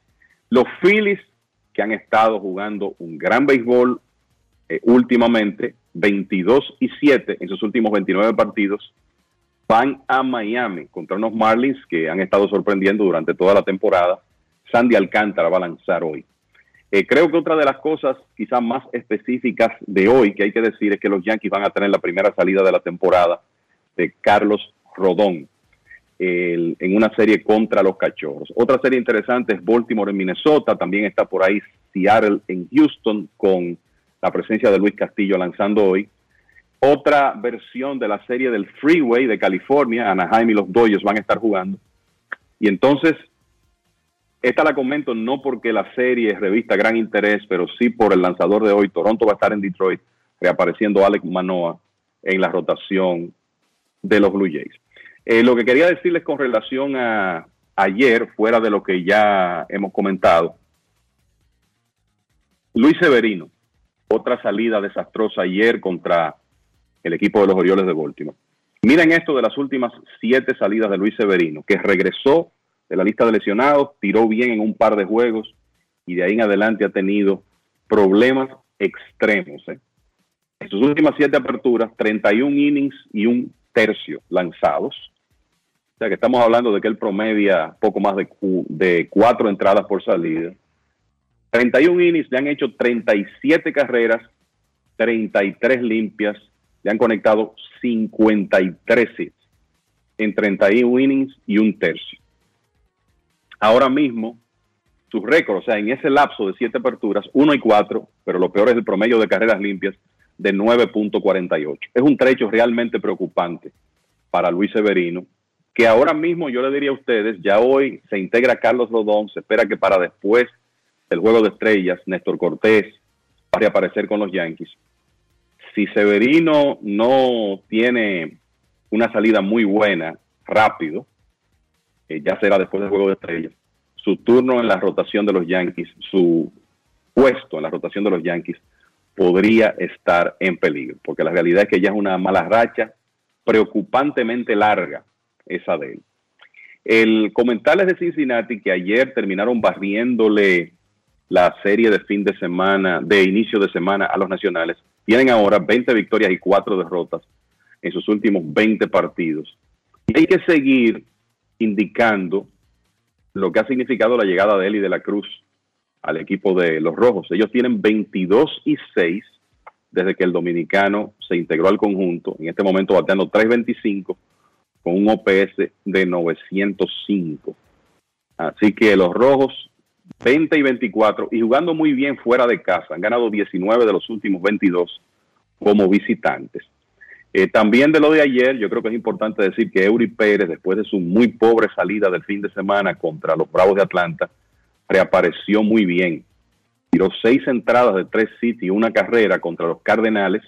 Los Phillies que han estado jugando un gran béisbol eh, últimamente, 22 y 7 en sus últimos 29 partidos, van a Miami contra unos Marlins que han estado sorprendiendo durante toda la temporada. Sandy Alcántara va a lanzar hoy. Eh, creo que otra de las cosas quizás más específicas de hoy que hay que decir es que los Yankees van a tener la primera salida de la temporada de Carlos Rodón en una serie contra los Cachorros. Otra serie interesante es Baltimore en Minnesota, también está por ahí Seattle en Houston con la presencia de Luis Castillo lanzando hoy. Otra versión de la serie del Freeway de California, Anaheim y los Dodgers van a estar jugando. Y entonces, esta la comento no porque la serie revista gran interés, pero sí por el lanzador de hoy. Toronto va a estar en Detroit, reapareciendo Alex Manoa en la rotación de los Blue Jays. Eh, lo que quería decirles con relación a ayer, fuera de lo que ya hemos comentado, Luis Severino, otra salida desastrosa ayer contra el equipo de los Orioles de Baltimore. Miren esto de las últimas siete salidas de Luis Severino, que regresó de la lista de lesionados, tiró bien en un par de juegos y de ahí en adelante ha tenido problemas extremos. ¿eh? En sus últimas siete aperturas, 31 innings y un tercio lanzados. O sea que estamos hablando de que él promedia poco más de, de cuatro entradas por salida. 31 innings, le han hecho 37 carreras, 33 limpias, le han conectado 53 hits en 31 innings y un tercio. Ahora mismo, sus récords, o sea, en ese lapso de 7 aperturas, 1 y 4, pero lo peor es el promedio de carreras limpias de 9.48. Es un trecho realmente preocupante para Luis Severino, que ahora mismo yo le diría a ustedes, ya hoy se integra Carlos Rodón, se espera que para después del Juego de Estrellas, Néstor Cortés va a reaparecer con los Yankees. Si Severino no tiene una salida muy buena, rápido, eh, ya será después del Juego de Estrellas, su turno en la rotación de los Yankees, su puesto en la rotación de los Yankees, podría estar en peligro, porque la realidad es que ya es una mala racha preocupantemente larga esa de él. El comentarles de Cincinnati que ayer terminaron barriéndole la serie de fin de semana, de inicio de semana a los nacionales, tienen ahora 20 victorias y 4 derrotas en sus últimos 20 partidos. Y hay que seguir indicando lo que ha significado la llegada de y de la Cruz al equipo de los Rojos. Ellos tienen 22 y 6 desde que el dominicano se integró al conjunto, en este momento bateando 325 con un OPS de 905. Así que los Rojos 20 y 24 y jugando muy bien fuera de casa. Han ganado 19 de los últimos 22 como visitantes. Eh, también de lo de ayer, yo creo que es importante decir que Eury Pérez, después de su muy pobre salida del fin de semana contra los Bravos de Atlanta, reapareció muy bien. Tiró seis entradas de tres hits y una carrera contra los Cardenales.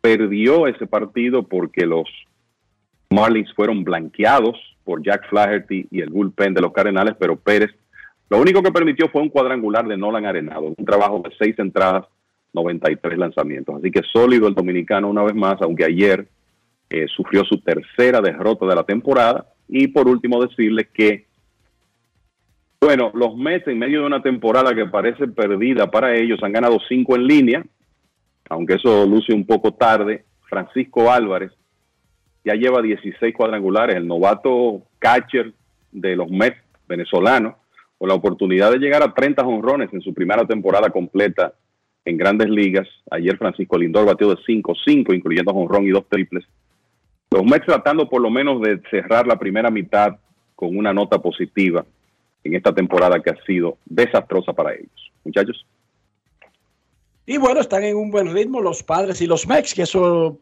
Perdió ese partido porque los Marlins fueron blanqueados por Jack Flaherty y el bullpen de los Cardenales, pero Pérez lo único que permitió fue un cuadrangular de Nolan Arenado, un trabajo de seis entradas, 93 lanzamientos. Así que sólido el dominicano una vez más, aunque ayer eh, sufrió su tercera derrota de la temporada. Y por último decirles que, bueno, los Mets en medio de una temporada que parece perdida para ellos han ganado cinco en línea, aunque eso luce un poco tarde. Francisco Álvarez ya lleva 16 cuadrangulares, el novato catcher de los Mets venezolanos con la oportunidad de llegar a 30 honrones en su primera temporada completa en grandes ligas. Ayer Francisco Lindor batió de 5-5, incluyendo honrón y dos triples. Los Mets tratando por lo menos de cerrar la primera mitad con una nota positiva en esta temporada que ha sido desastrosa para ellos. Muchachos. Y bueno, están en un buen ritmo los padres y los Mex, que eso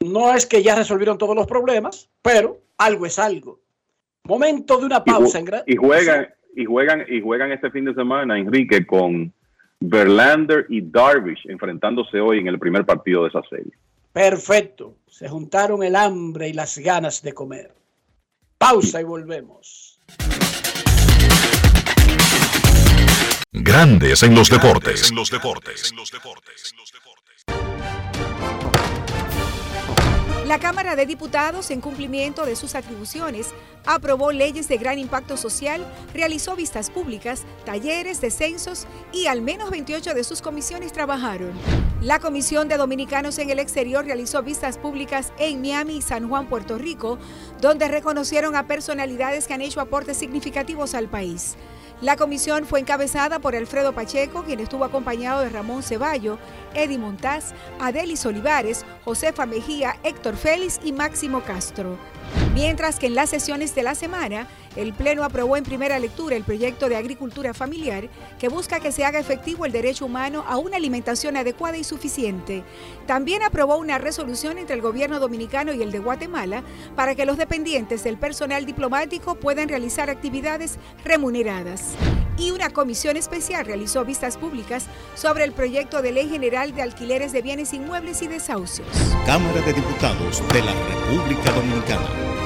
no es que ya resolvieron todos los problemas, pero algo es algo. Momento de una pausa. En y juegan, y juegan y juegan este fin de semana, Enrique, con Verlander y Darvish enfrentándose hoy en el primer partido de esa serie. Perfecto. Se juntaron el hambre y las ganas de comer. Pausa y volvemos. Grandes en los deportes. En los deportes. La Cámara de Diputados, en cumplimiento de sus atribuciones, aprobó leyes de gran impacto social, realizó vistas públicas, talleres, descensos y al menos 28 de sus comisiones trabajaron. La Comisión de Dominicanos en el Exterior realizó vistas públicas en Miami y San Juan, Puerto Rico, donde reconocieron a personalidades que han hecho aportes significativos al país. La comisión fue encabezada por Alfredo Pacheco, quien estuvo acompañado de Ramón Ceballo, Eddie Montaz, Adelis Olivares, Josefa Mejía, Héctor Félix y Máximo Castro. Mientras que en las sesiones de la semana, el Pleno aprobó en primera lectura el proyecto de agricultura familiar que busca que se haga efectivo el derecho humano a una alimentación adecuada y suficiente. También aprobó una resolución entre el gobierno dominicano y el de Guatemala para que los dependientes del personal diplomático puedan realizar actividades remuneradas. Y una comisión especial realizó vistas públicas sobre el proyecto de ley general de alquileres de bienes inmuebles y desahucios. Cámara de Diputados de la República Dominicana.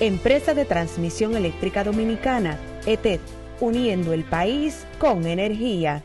Empresa de Transmisión Eléctrica Dominicana, ETED, uniendo el país con energía.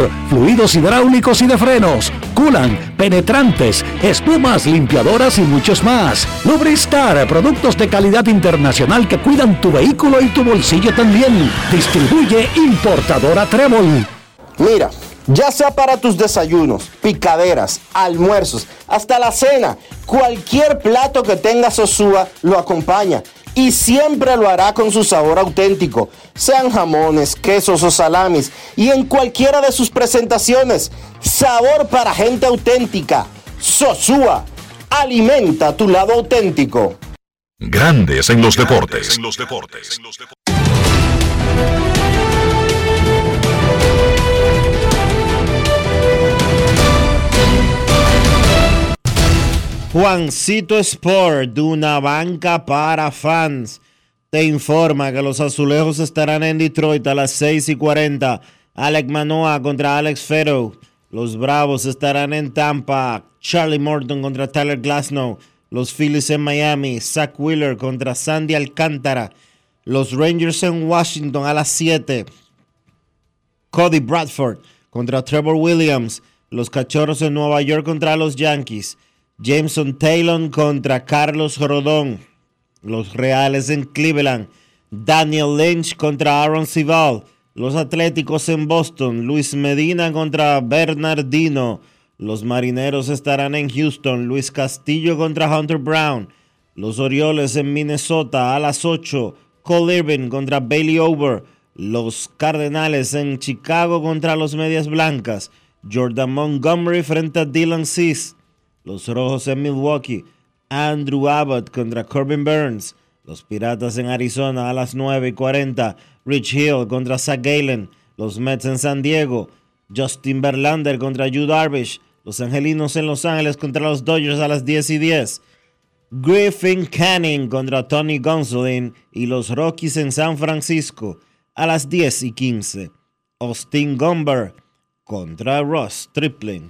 fluidos hidráulicos y de frenos, culan, penetrantes, espumas, limpiadoras y muchos más. Lubristar, productos de calidad internacional que cuidan tu vehículo y tu bolsillo también. Distribuye importadora Trébol. Mira, ya sea para tus desayunos, picaderas, almuerzos, hasta la cena, cualquier plato que tenga Sosúa lo acompaña y siempre lo hará con su sabor auténtico, sean jamones, quesos o salamis, y en cualquiera de sus presentaciones. Sabor para gente auténtica. Sosúa, alimenta tu lado auténtico. Grandes en los deportes. Juancito Sport, de una banca para fans, te informa que los azulejos estarán en Detroit a las 6 y 40. Alec Manoa contra Alex Fero. Los Bravos estarán en Tampa. Charlie Morton contra Tyler Glasnow. Los Phillies en Miami. Zach Wheeler contra Sandy Alcántara. Los Rangers en Washington a las 7. Cody Bradford contra Trevor Williams. Los Cachorros en Nueva York contra los Yankees. Jameson Taylor contra Carlos Rodón. Los Reales en Cleveland. Daniel Lynch contra Aaron Sival. Los Atléticos en Boston. Luis Medina contra Bernardino. Los Marineros estarán en Houston. Luis Castillo contra Hunter Brown. Los Orioles en Minnesota a las 8. Cole Irvin contra Bailey Over. Los Cardenales en Chicago contra los Medias Blancas. Jordan Montgomery frente a Dylan Cease. Los Rojos en Milwaukee. Andrew Abbott contra Corbin Burns. Los Piratas en Arizona a las 9 y 40. Rich Hill contra Zach Galen. Los Mets en San Diego. Justin Verlander contra Yu Darvish. Los Angelinos en Los Ángeles contra los Dodgers a las 10 y 10. Griffin Canning contra Tony Gonsolin y los Rockies en San Francisco a las 10 y 15. Austin Gomber contra Ross Tripling.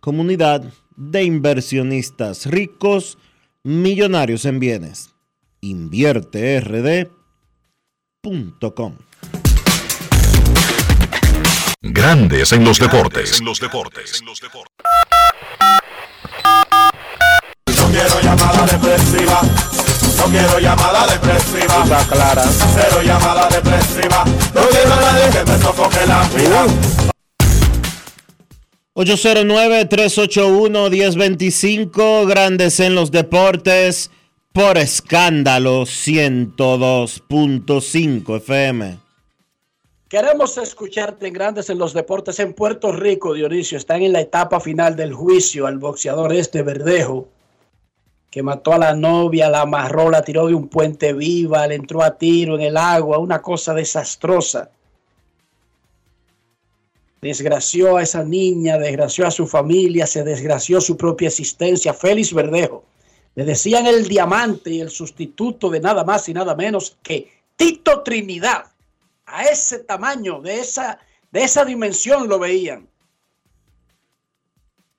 comunidad de inversionistas ricos, millonarios en bienes. InvierteRD.com Grandes en los deportes. En los deportes. No quiero llamada depresiva. No quiero llamada depresiva. Está clara. Cero llamada depresiva. No quiero a nadie que me sofoque la vida. 809-381-1025, Grandes en los Deportes, por escándalo 102.5 FM. Queremos escucharte en Grandes en los Deportes en Puerto Rico, Dionisio. Están en la etapa final del juicio al boxeador este Verdejo, que mató a la novia, la amarró, la tiró de un puente viva, le entró a tiro en el agua, una cosa desastrosa. Desgració a esa niña, desgració a su familia, se desgració su propia existencia. Félix Verdejo. Le decían el diamante y el sustituto de nada más y nada menos que Tito Trinidad. A ese tamaño, de esa, de esa dimensión lo veían.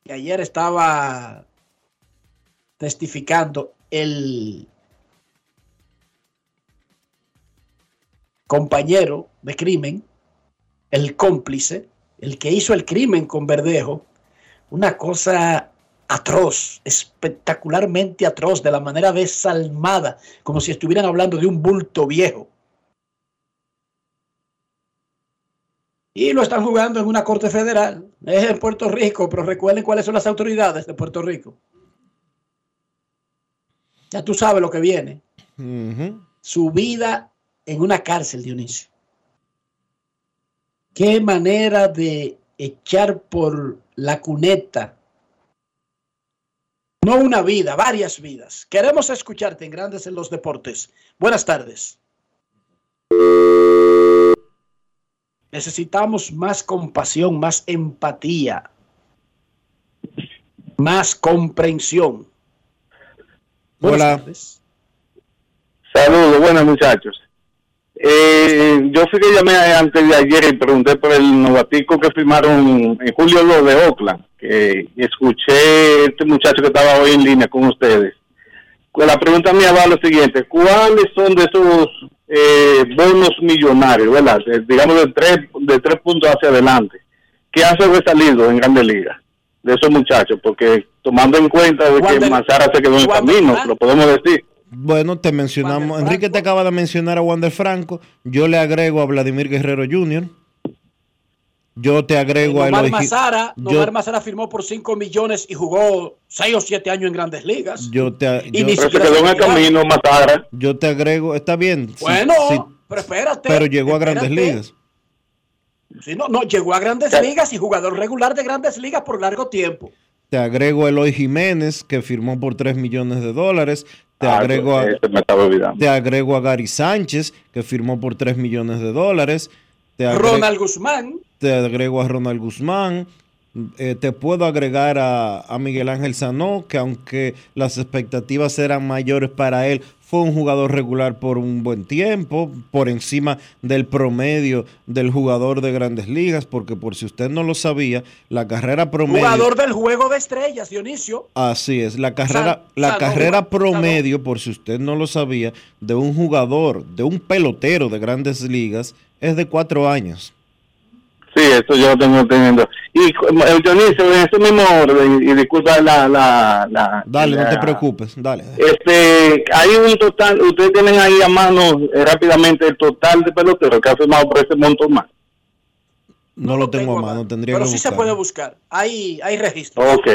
Y ayer estaba testificando el compañero de crimen, el cómplice, el que hizo el crimen con Verdejo, una cosa atroz, espectacularmente atroz, de la manera desalmada, como si estuvieran hablando de un bulto viejo. Y lo están jugando en una corte federal, es en Puerto Rico, pero recuerden cuáles son las autoridades de Puerto Rico. Ya tú sabes lo que viene. Su vida en una cárcel, Dionisio. Qué manera de echar por la cuneta. No una vida, varias vidas. Queremos escucharte en Grandes en los Deportes. Buenas tardes. Necesitamos más compasión, más empatía, más comprensión. Buenas Hola. tardes. Saludos, buenos muchachos. Eh, yo fui que llamé antes de ayer y pregunté por el novatico que firmaron en julio lo de Oakland, que escuché este muchacho que estaba hoy en línea con ustedes. Pues la pregunta mía va a lo siguiente, ¿cuáles son de esos eh, bonos millonarios, verdad? De- digamos de tres, de tres puntos hacia adelante, que han sobresalido en Grandes Ligas de esos muchachos? Porque tomando en cuenta de que Mazara se quedó en el camino, Franco. lo podemos decir. Bueno, te mencionamos, Enrique te acaba de mencionar a Wander Franco, yo le agrego a Vladimir Guerrero Jr., yo te agrego a Nomar Eloy Mazara, yo- Mazara firmó por 5 millones y jugó 6 o 7 años en grandes ligas. yo te, Y yo- ni Pero se quedó en el camino, Mazara. Yo te agrego, está bien. Bueno, sí, pero espérate. pero llegó a grandes ligas. Sí, no, no, llegó a grandes ligas y jugador regular de grandes ligas por largo tiempo. Te agrego a Eloy Jiménez, que firmó por 3 millones de dólares. Te Ah, agrego a, te agrego a Gary Sánchez, que firmó por 3 millones de dólares. Te agrego, Ronald Guzmán, te agrego a Ronald Guzmán. Eh, te puedo agregar a, a Miguel Ángel Sanó, que aunque las expectativas eran mayores para él, fue un jugador regular por un buen tiempo, por encima del promedio del jugador de grandes ligas, porque por si usted no lo sabía, la carrera promedio... jugador del juego de estrellas, Dionisio. Así es, la carrera, la carrera promedio, por si usted no lo sabía, de un jugador, de un pelotero de grandes ligas, es de cuatro años. Sí, eso yo lo tengo entendiendo. Y Dionisio, en ese mismo orden, y disculpa la... la, la Dale, no te preocupes, dale. Este, hay un total, ustedes tienen ahí a mano eh, rápidamente el total de peloteros que ha firmado por ese monto más. No, lo tengo a mano, tendría Pero que sí se puede buscar. Hay, hay registro. Ok,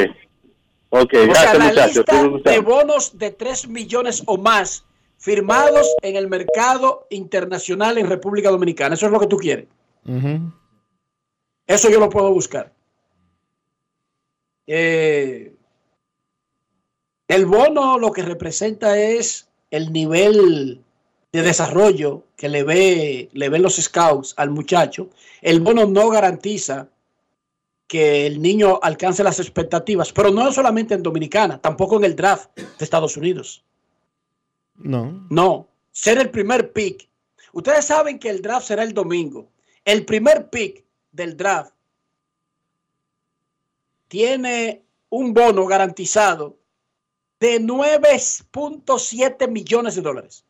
ok, O sea, gracias la muchachos. lista de bonos de 3 millones o más firmados en el mercado internacional en República Dominicana. Eso es lo que tú quieres. Eso yo lo puedo buscar. Eh, El bono lo que representa es el nivel de desarrollo que le ve, le ven los scouts al muchacho. El bono no garantiza que el niño alcance las expectativas, pero no solamente en Dominicana, tampoco en el draft de Estados Unidos. No. No, ser el primer pick. Ustedes saben que el draft será el domingo. El primer pick del draft tiene un bono garantizado de 9.7 millones de dólares.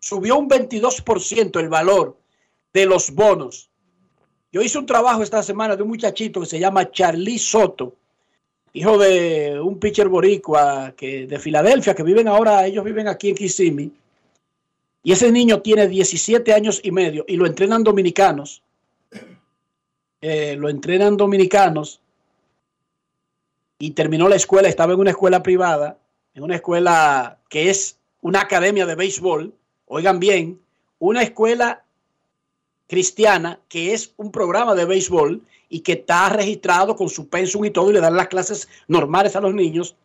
Subió un 22% el valor de los bonos. Yo hice un trabajo esta semana de un muchachito que se llama Charlie Soto, hijo de un pitcher boricua que, de Filadelfia, que viven ahora, ellos viven aquí en Kissimmee. Y ese niño tiene 17 años y medio y lo entrenan dominicanos. Eh, lo entrenan dominicanos y terminó la escuela, estaba en una escuela privada, en una escuela que es una academia de béisbol, oigan bien, una escuela cristiana que es un programa de béisbol y que está registrado con su pensum y todo y le dan las clases normales a los niños.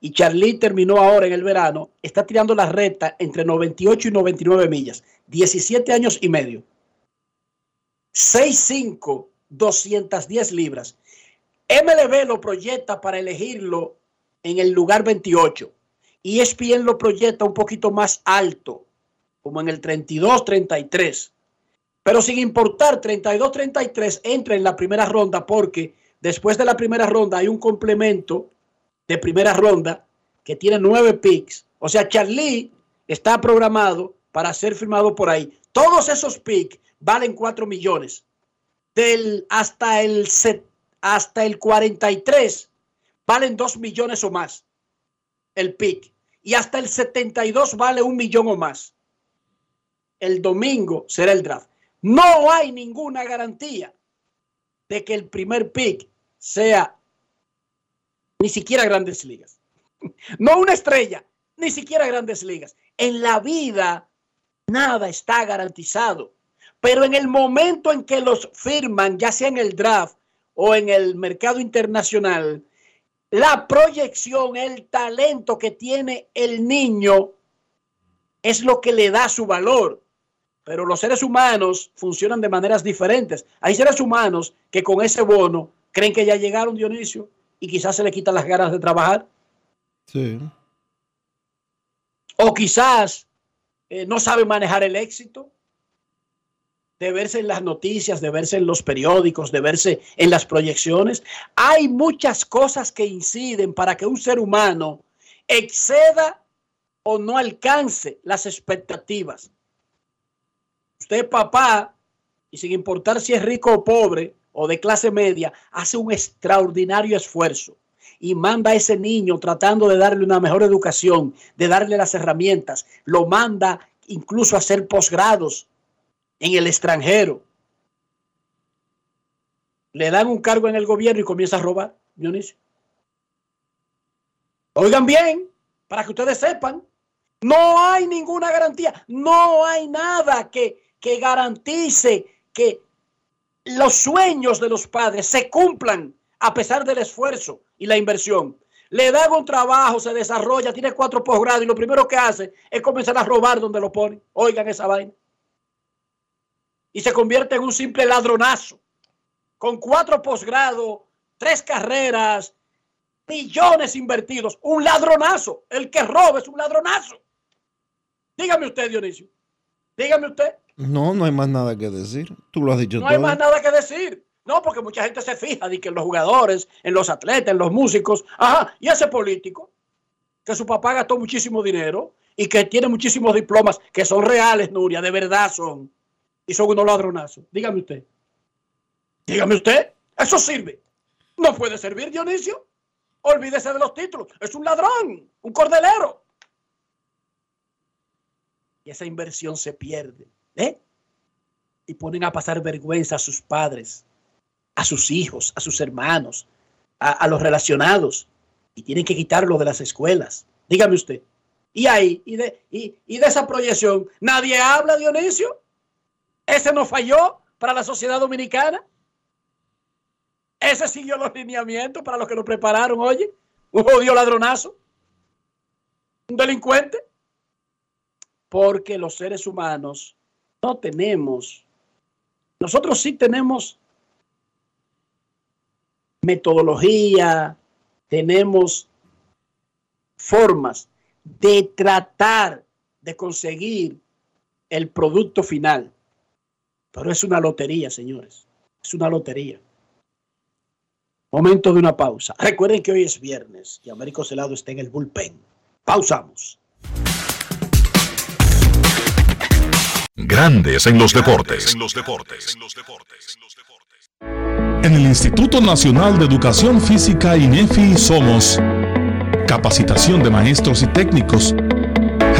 Y Charlie terminó ahora en el verano, está tirando la recta entre 98 y 99 millas, 17 años y medio. 6'5, 210 libras. MLB lo proyecta para elegirlo en el lugar 28 y ESPN lo proyecta un poquito más alto, como en el 32-33. Pero sin importar, 32-33 entra en la primera ronda porque después de la primera ronda hay un complemento de primera ronda que tiene nueve picks. O sea, Charlie está programado para ser firmado por ahí. Todos esos picks valen 4 millones. Del, hasta, el, hasta el 43 valen 2 millones o más el pick. Y hasta el 72 vale un millón o más. El domingo será el draft. No hay ninguna garantía de que el primer pick sea ni siquiera grandes ligas. No una estrella, ni siquiera grandes ligas. En la vida nada está garantizado. Pero en el momento en que los firman, ya sea en el draft o en el mercado internacional, la proyección, el talento que tiene el niño es lo que le da su valor. Pero los seres humanos funcionan de maneras diferentes. Hay seres humanos que con ese bono creen que ya llegaron, Dionisio, y quizás se le quitan las ganas de trabajar. Sí. O quizás eh, no saben manejar el éxito de verse en las noticias, de verse en los periódicos, de verse en las proyecciones. Hay muchas cosas que inciden para que un ser humano exceda o no alcance las expectativas. Usted, papá, y sin importar si es rico o pobre o de clase media, hace un extraordinario esfuerzo y manda a ese niño tratando de darle una mejor educación, de darle las herramientas, lo manda incluso a hacer posgrados en el extranjero. Le dan un cargo en el gobierno y comienza a robar, Dionisio. Oigan bien, para que ustedes sepan, no hay ninguna garantía, no hay nada que, que garantice que los sueños de los padres se cumplan a pesar del esfuerzo y la inversión. Le dan un trabajo, se desarrolla, tiene cuatro posgrados y lo primero que hace es comenzar a robar donde lo ponen. Oigan esa vaina y se convierte en un simple ladronazo. Con cuatro posgrados, tres carreras, millones invertidos. Un ladronazo. El que roba es un ladronazo. Dígame usted, Dionisio. Dígame usted. No, no hay más nada que decir. Tú lo has dicho no todo. hay más nada que decir. No, porque mucha gente se fija de que en los jugadores, en los atletas, en los músicos. Ajá, y ese político, que su papá gastó muchísimo dinero y que tiene muchísimos diplomas que son reales, Nuria, de verdad son y son unos ladronazos. Dígame usted. Dígame usted. Eso sirve. No puede servir, Dionisio. Olvídese de los títulos. Es un ladrón, un cordelero. Y esa inversión se pierde. ¿eh? Y ponen a pasar vergüenza a sus padres, a sus hijos, a sus hermanos, a, los relacionados. Y tienen que quitarlo de las escuelas. Dígame usted. Y ahí, y de, y, y de esa proyección, nadie habla, Dionisio. Ese no falló para la sociedad dominicana. Ese siguió los lineamientos para los que lo prepararon, oye. Un jodido ladronazo. un delincuente. Porque los seres humanos no tenemos, nosotros sí tenemos metodología, tenemos formas de tratar de conseguir el producto final. Pero es una lotería, señores. Es una lotería. Momento de una pausa. Recuerden que hoy es viernes y Américo Celado está en el bullpen. Pausamos. Grandes en los deportes. En el Instituto Nacional de Educación Física INEFI somos capacitación de maestros y técnicos,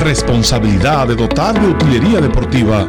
responsabilidad de dotar de utilería deportiva,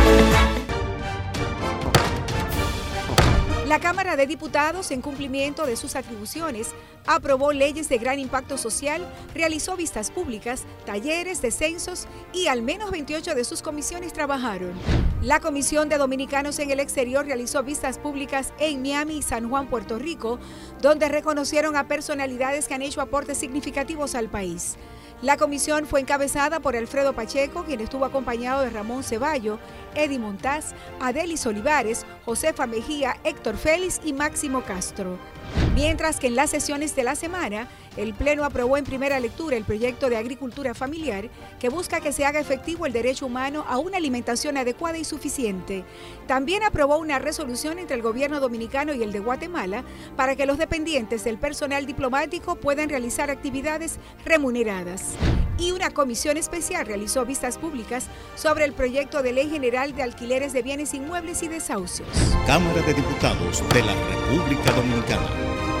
La Cámara de Diputados, en cumplimiento de sus atribuciones, aprobó leyes de gran impacto social, realizó vistas públicas, talleres, descensos y al menos 28 de sus comisiones trabajaron. La Comisión de Dominicanos en el Exterior realizó vistas públicas en Miami y San Juan, Puerto Rico, donde reconocieron a personalidades que han hecho aportes significativos al país. La comisión fue encabezada por Alfredo Pacheco, quien estuvo acompañado de Ramón Ceballo, Eddie Montaz, Adelis Olivares, Josefa Mejía, Héctor Félix y Máximo Castro. Mientras que en las sesiones de la semana, el Pleno aprobó en primera lectura el proyecto de agricultura familiar que busca que se haga efectivo el derecho humano a una alimentación adecuada y suficiente. También aprobó una resolución entre el gobierno dominicano y el de Guatemala para que los dependientes del personal diplomático puedan realizar actividades remuneradas. Y una comisión especial realizó vistas públicas sobre el proyecto de ley general de alquileres de bienes inmuebles y desahucios. Cámara de Diputados de la República Dominicana.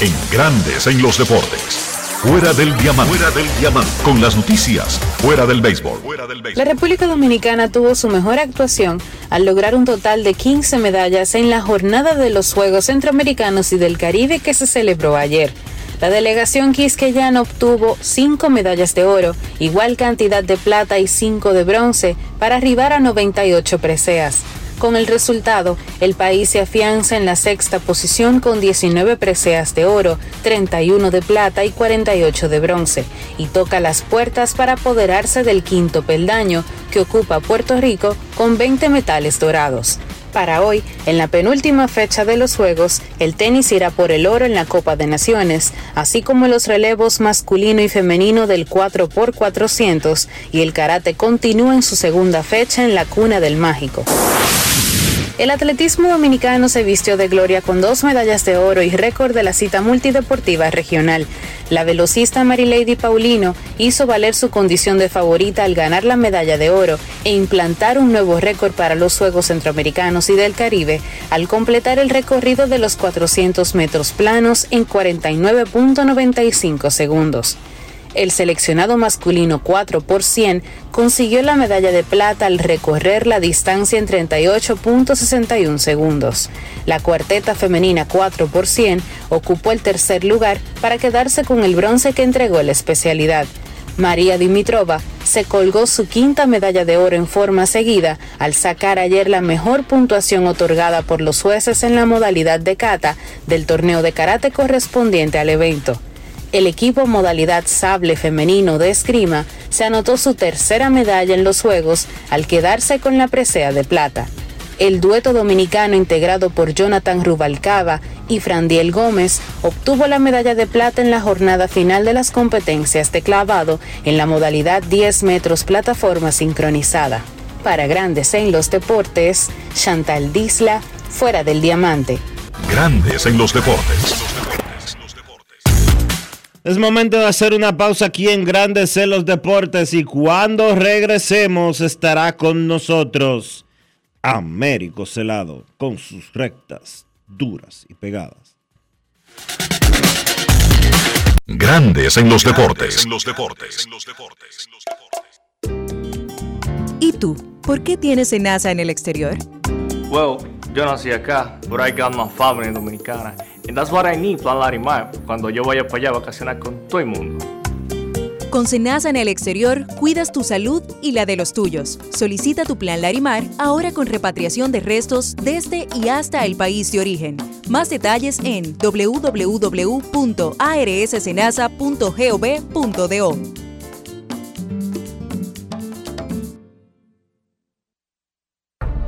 En Grandes en los deportes. Fuera del diamante. Fuera del diamante. Con las noticias. Fuera del béisbol. La República Dominicana tuvo su mejor actuación al lograr un total de 15 medallas en la jornada de los Juegos Centroamericanos y del Caribe que se celebró ayer. La delegación quisqueyana obtuvo 5 medallas de oro, igual cantidad de plata y 5 de bronce, para arribar a 98 preseas. Con el resultado, el país se afianza en la sexta posición con 19 preseas de oro, 31 de plata y 48 de bronce, y toca las puertas para apoderarse del quinto peldaño que ocupa Puerto Rico con 20 metales dorados. Para hoy, en la penúltima fecha de los Juegos, el tenis irá por el oro en la Copa de Naciones, así como los relevos masculino y femenino del 4x400 y el karate continúa en su segunda fecha en la cuna del mágico. El atletismo dominicano se vistió de gloria con dos medallas de oro y récord de la cita multideportiva regional. La velocista Marilady Paulino hizo valer su condición de favorita al ganar la medalla de oro e implantar un nuevo récord para los Juegos Centroamericanos y del Caribe al completar el recorrido de los 400 metros planos en 49.95 segundos. El seleccionado masculino 4 por 100 consiguió la medalla de plata al recorrer la distancia en 38.61 segundos. La cuarteta femenina 4 por 100 ocupó el tercer lugar para quedarse con el bronce que entregó la especialidad. María Dimitrova se colgó su quinta medalla de oro en forma seguida al sacar ayer la mejor puntuación otorgada por los jueces en la modalidad de kata del torneo de karate correspondiente al evento el equipo modalidad sable femenino de esgrima se anotó su tercera medalla en los Juegos al quedarse con la presea de plata. El dueto dominicano integrado por Jonathan Rubalcaba y Frandiel Gómez obtuvo la medalla de plata en la jornada final de las competencias de clavado en la modalidad 10 metros plataforma sincronizada. Para Grandes en los Deportes, Chantal Disla, fuera del diamante. Grandes en los deportes. Es momento de hacer una pausa aquí en Grandes en los Deportes y cuando regresemos estará con nosotros Américo Celado con sus rectas duras y pegadas. Grandes en los deportes. En los deportes. ¿Y tú? ¿Por qué tienes NASA en el exterior? Well, yo nací acá, but I got my family dominicana. And that's what I need, Plan Larimar, cuando yo vaya para allá a vacacionar con todo el mundo. Con Senasa en el exterior, cuidas tu salud y la de los tuyos. Solicita tu plan Larimar ahora con repatriación de restos desde y hasta el país de origen. Más detalles en www.arssenasa.gov.do.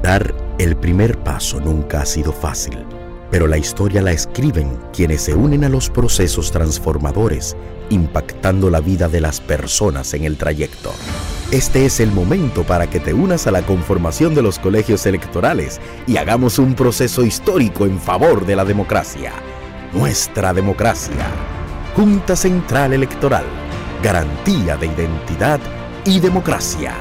Dar el primer paso nunca ha sido fácil, pero la historia la escriben quienes se unen a los procesos transformadores, impactando la vida de las personas en el trayecto. Este es el momento para que te unas a la conformación de los colegios electorales y hagamos un proceso histórico en favor de la democracia. Nuestra democracia. Junta Central Electoral. Garantía de identidad y democracia.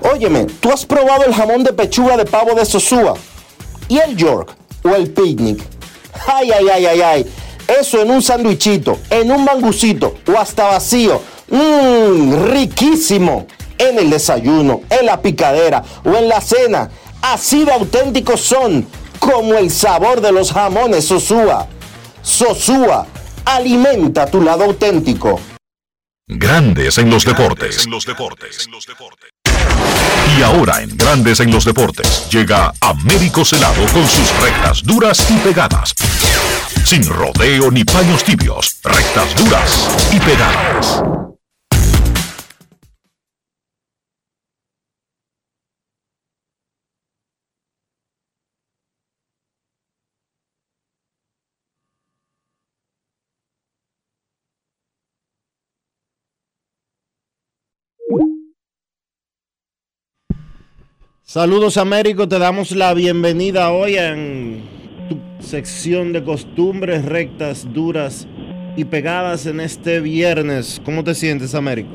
Óyeme, ¿tú has probado el jamón de pechuga de pavo de Sosúa? ¿Y el York? ¿O el picnic? Ay, ay, ay, ay, ay. Eso en un sandwichito, en un mangucito o hasta vacío. Mmm, riquísimo. En el desayuno, en la picadera o en la cena. Así de auténticos son, como el sabor de los jamones Sosúa. Sosúa, alimenta tu lado auténtico. Grandes en los deportes. En los deportes. Y ahora en Grandes en los Deportes llega Américo Celado con sus rectas duras y pegadas. Sin rodeo ni paños tibios, rectas duras y pegadas. Saludos Américo, te damos la bienvenida hoy en tu sección de costumbres rectas, duras y pegadas en este viernes. ¿Cómo te sientes Américo?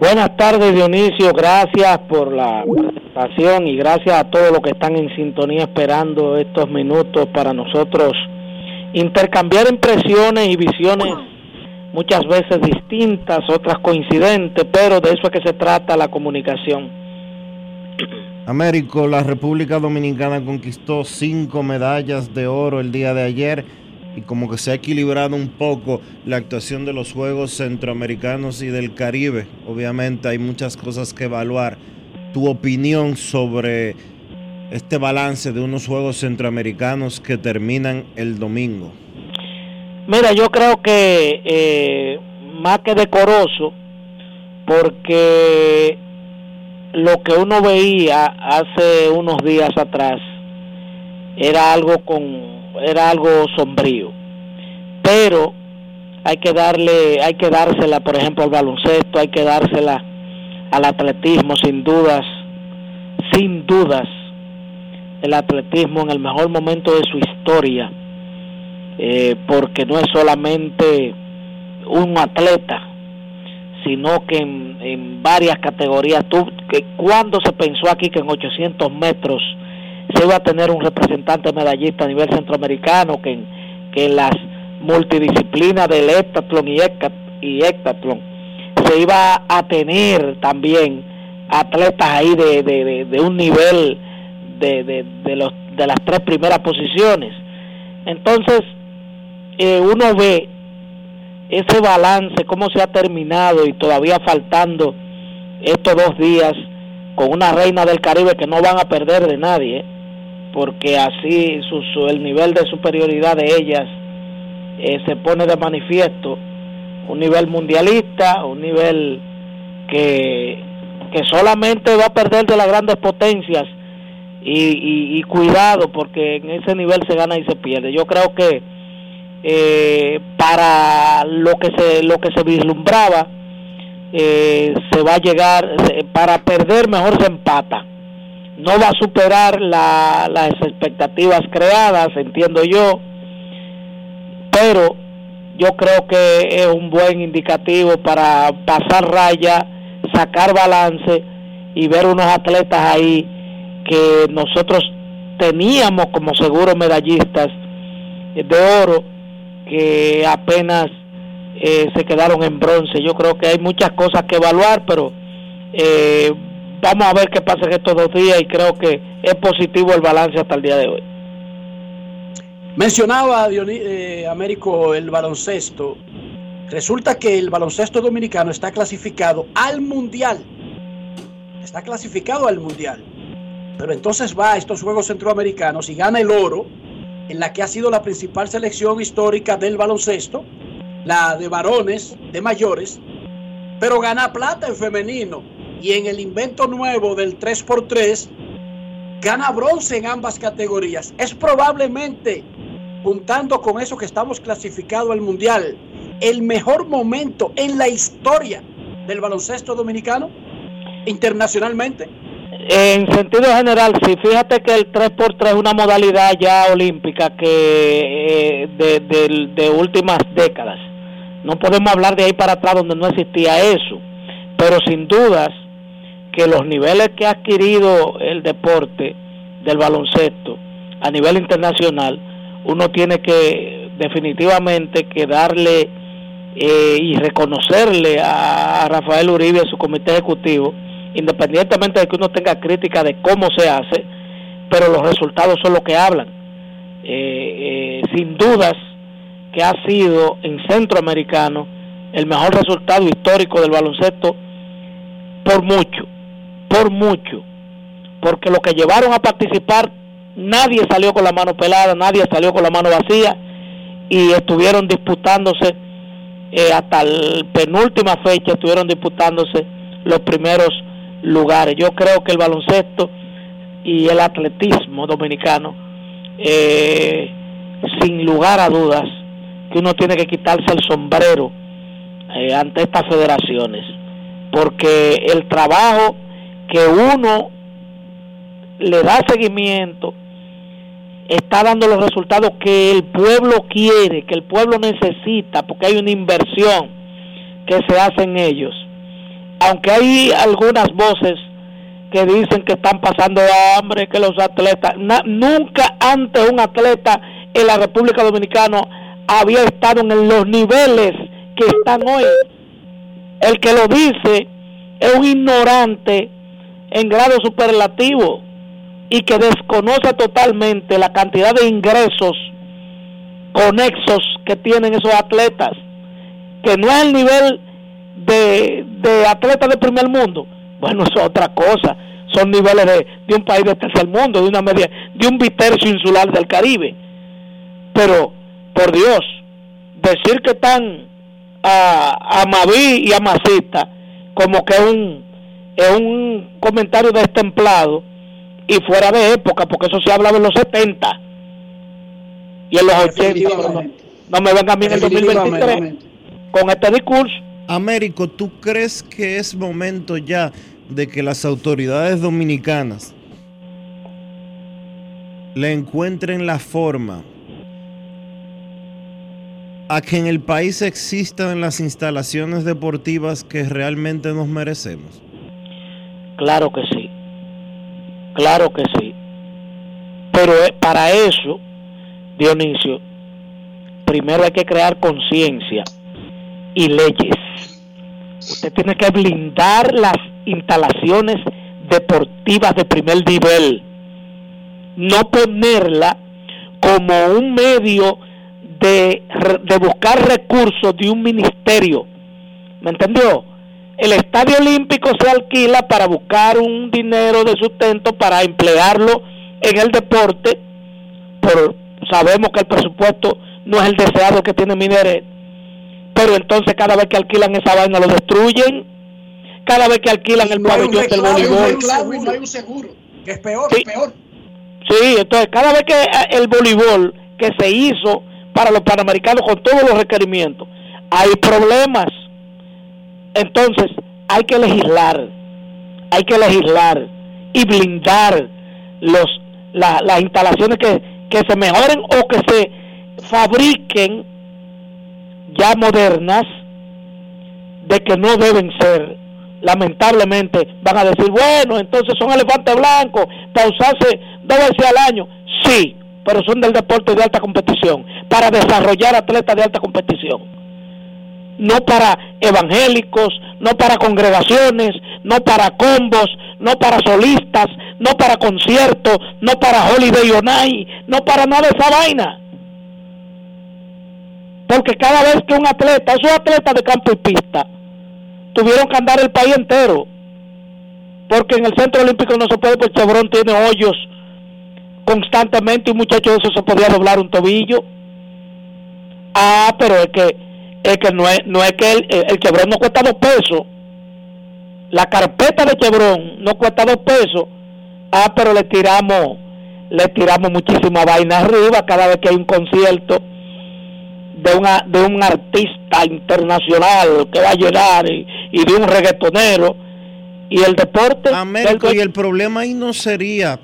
Buenas tardes Dionisio, gracias por la presentación y gracias a todos los que están en sintonía esperando estos minutos para nosotros intercambiar impresiones y visiones muchas veces distintas, otras coincidentes, pero de eso es que se trata la comunicación. Américo, la República Dominicana conquistó cinco medallas de oro el día de ayer y como que se ha equilibrado un poco la actuación de los Juegos Centroamericanos y del Caribe. Obviamente hay muchas cosas que evaluar. Tu opinión sobre este balance de unos Juegos Centroamericanos que terminan el domingo. Mira, yo creo que eh, más que decoroso, porque lo que uno veía hace unos días atrás era algo con era algo sombrío. Pero hay que darle hay que dársela por ejemplo al baloncesto hay que dársela al atletismo sin dudas sin dudas. El atletismo en el mejor momento de su historia eh, porque no es solamente un atleta sino que en, varias categorías. Tú, que cuando se pensó aquí que en 800 metros se iba a tener un representante medallista a nivel centroamericano, que en, que en las multidisciplinas del heptatlón y, y se iba a tener también atletas ahí de, de, de, un nivel de, de, los, de las tres primeras posiciones. Entonces, eh, uno ve ese balance, cómo se ha terminado y todavía faltando estos dos días con una reina del Caribe que no van a perder de nadie, porque así su, el nivel de superioridad de ellas eh, se pone de manifiesto, un nivel mundialista, un nivel que, que solamente va a perder de las grandes potencias y, y- y cuidado porque en ese nivel se gana y se pierde. Yo creo que eh, para lo que se lo que se vislumbraba eh, se va a llegar para perder mejor se empata. No va a superar la- las expectativas creadas entiendo yo pero yo creo que es un buen indicativo para pasar raya sacar balance y ver unos atletas ahí que nosotros teníamos como seguros medallistas de oro que apenas eh, se quedaron en bronce. Yo creo que hay muchas cosas que evaluar, pero eh, vamos a ver qué pasa en estos dos días y creo que es positivo el balance hasta el día de hoy. Mencionaba Dioni- eh, Américo el baloncesto. Resulta que el baloncesto dominicano está clasificado al mundial. Está clasificado al mundial. Pero entonces va a estos Juegos Centroamericanos y gana el oro, en la que ha sido la principal selección histórica del baloncesto, la de varones, de mayores, pero gana plata en femenino. Y en el invento nuevo del 3x3, gana bronce en ambas categorías. Es probablemente, juntando con eso que estamos clasificado al mundial, el mejor momento en la historia del baloncesto dominicano, internacionalmente. En sentido general, sí, fíjate que el 3x3 es una modalidad ya olímpica que eh, de, de- de últimas décadas. No podemos hablar de ahí para atrás donde no existía eso, pero sin dudas que los niveles que ha adquirido el deporte del baloncesto a nivel internacional, uno tiene que definitivamente que darle eh, y reconocerle a, a Rafael Uribe a su comité ejecutivo, independientemente de que uno tenga crítica de cómo se hace, pero los resultados son los que hablan. Eh, eh, sin dudas que ha sido en centroamericano el mejor resultado histórico del baloncesto por mucho, por mucho, porque lo que llevaron a participar nadie salió con la mano pelada, nadie salió con la mano vacía y estuvieron disputándose eh, hasta la penúltima fecha, estuvieron disputándose los primeros lugares. Yo creo que el baloncesto y el atletismo dominicano, eh, sin lugar a dudas, que uno tiene que quitarse el sombrero eh, ante estas federaciones, porque el trabajo que uno le da seguimiento está dando los resultados que el pueblo quiere, que el pueblo necesita, porque hay una inversión que se hace en ellos. Aunque hay algunas voces que dicen que están pasando hambre, que los atletas, nunca antes un atleta en la República Dominicana había estado en los niveles que están hoy. El que lo dice es un ignorante en grado superlativo y que desconoce totalmente la cantidad de ingresos conexos que tienen esos atletas, que no es el nivel de, de atletas de primer mundo. Bueno, eso es otra cosa. Son niveles de, de un país de tercer mundo, de una media, de un bitercio insular del Caribe. Pero, por Dios, decir que están a, a Maví y a Masita como que es un, es un comentario destemplado y fuera de época, porque eso se hablaba en los 70 y en los 80. pero No, no me vengan a mí en el 2023 con este discurso. Américo, ¿tú crees que es momento ya de que las autoridades dominicanas le encuentren la forma a que en el país existan las instalaciones deportivas que realmente nos merecemos? Claro que sí, claro que sí. Pero eh, para eso, Dionisio, primero hay que crear conciencia y leyes. Usted tiene que blindar las instalaciones deportivas de primer nivel, no ponerla como un medio de, de buscar recursos de un ministerio. ¿Me entendió? El estadio olímpico se alquila para buscar un dinero de sustento para emplearlo en el deporte, pero sabemos que el presupuesto no es el deseado que tiene Mineret, pero entonces cada vez que alquilan esa vaina lo destruyen, cada vez que alquilan el No pabellón del voleibol, no hay un seguro, que es peor, es peor. Sí, entonces cada vez que eh, el voleibol que se hizo para los panamericanos con todos los requerimientos, hay problemas. Entonces hay que legislar, hay que legislar y blindar los la- las instalaciones que, que se mejoren o que se fabriquen ya modernas de que no deben ser. Lamentablemente van a decir bueno entonces son elefantes blancos para usarse dos veces al año sí pero son del deporte de alta competición para desarrollar atletas de alta competición. No para evangélicos, no para congregaciones, no para combos, no para solistas, no para conciertos, no para Holiday on no para nada de esa vaina. Porque cada vez que un atleta, esos atletas de campo y pista, tuvieron que andar el país entero. Porque en el centro olímpico no se puede, porque Chevron tiene hoyos constantemente y un muchacho de eso se podía doblar un tobillo. Ah, pero es que es que no es, no es que el, el no cuesta dos pesos. La carpeta de Chevron no cuesta dos pesos. Ah, pero le tiramos, le tiramos muchísima vaina arriba cada vez que hay un concierto de una de un artista internacional que va a llegar y, y de un reggaetonero y el deporte Américo, del- y el problema ahí no sería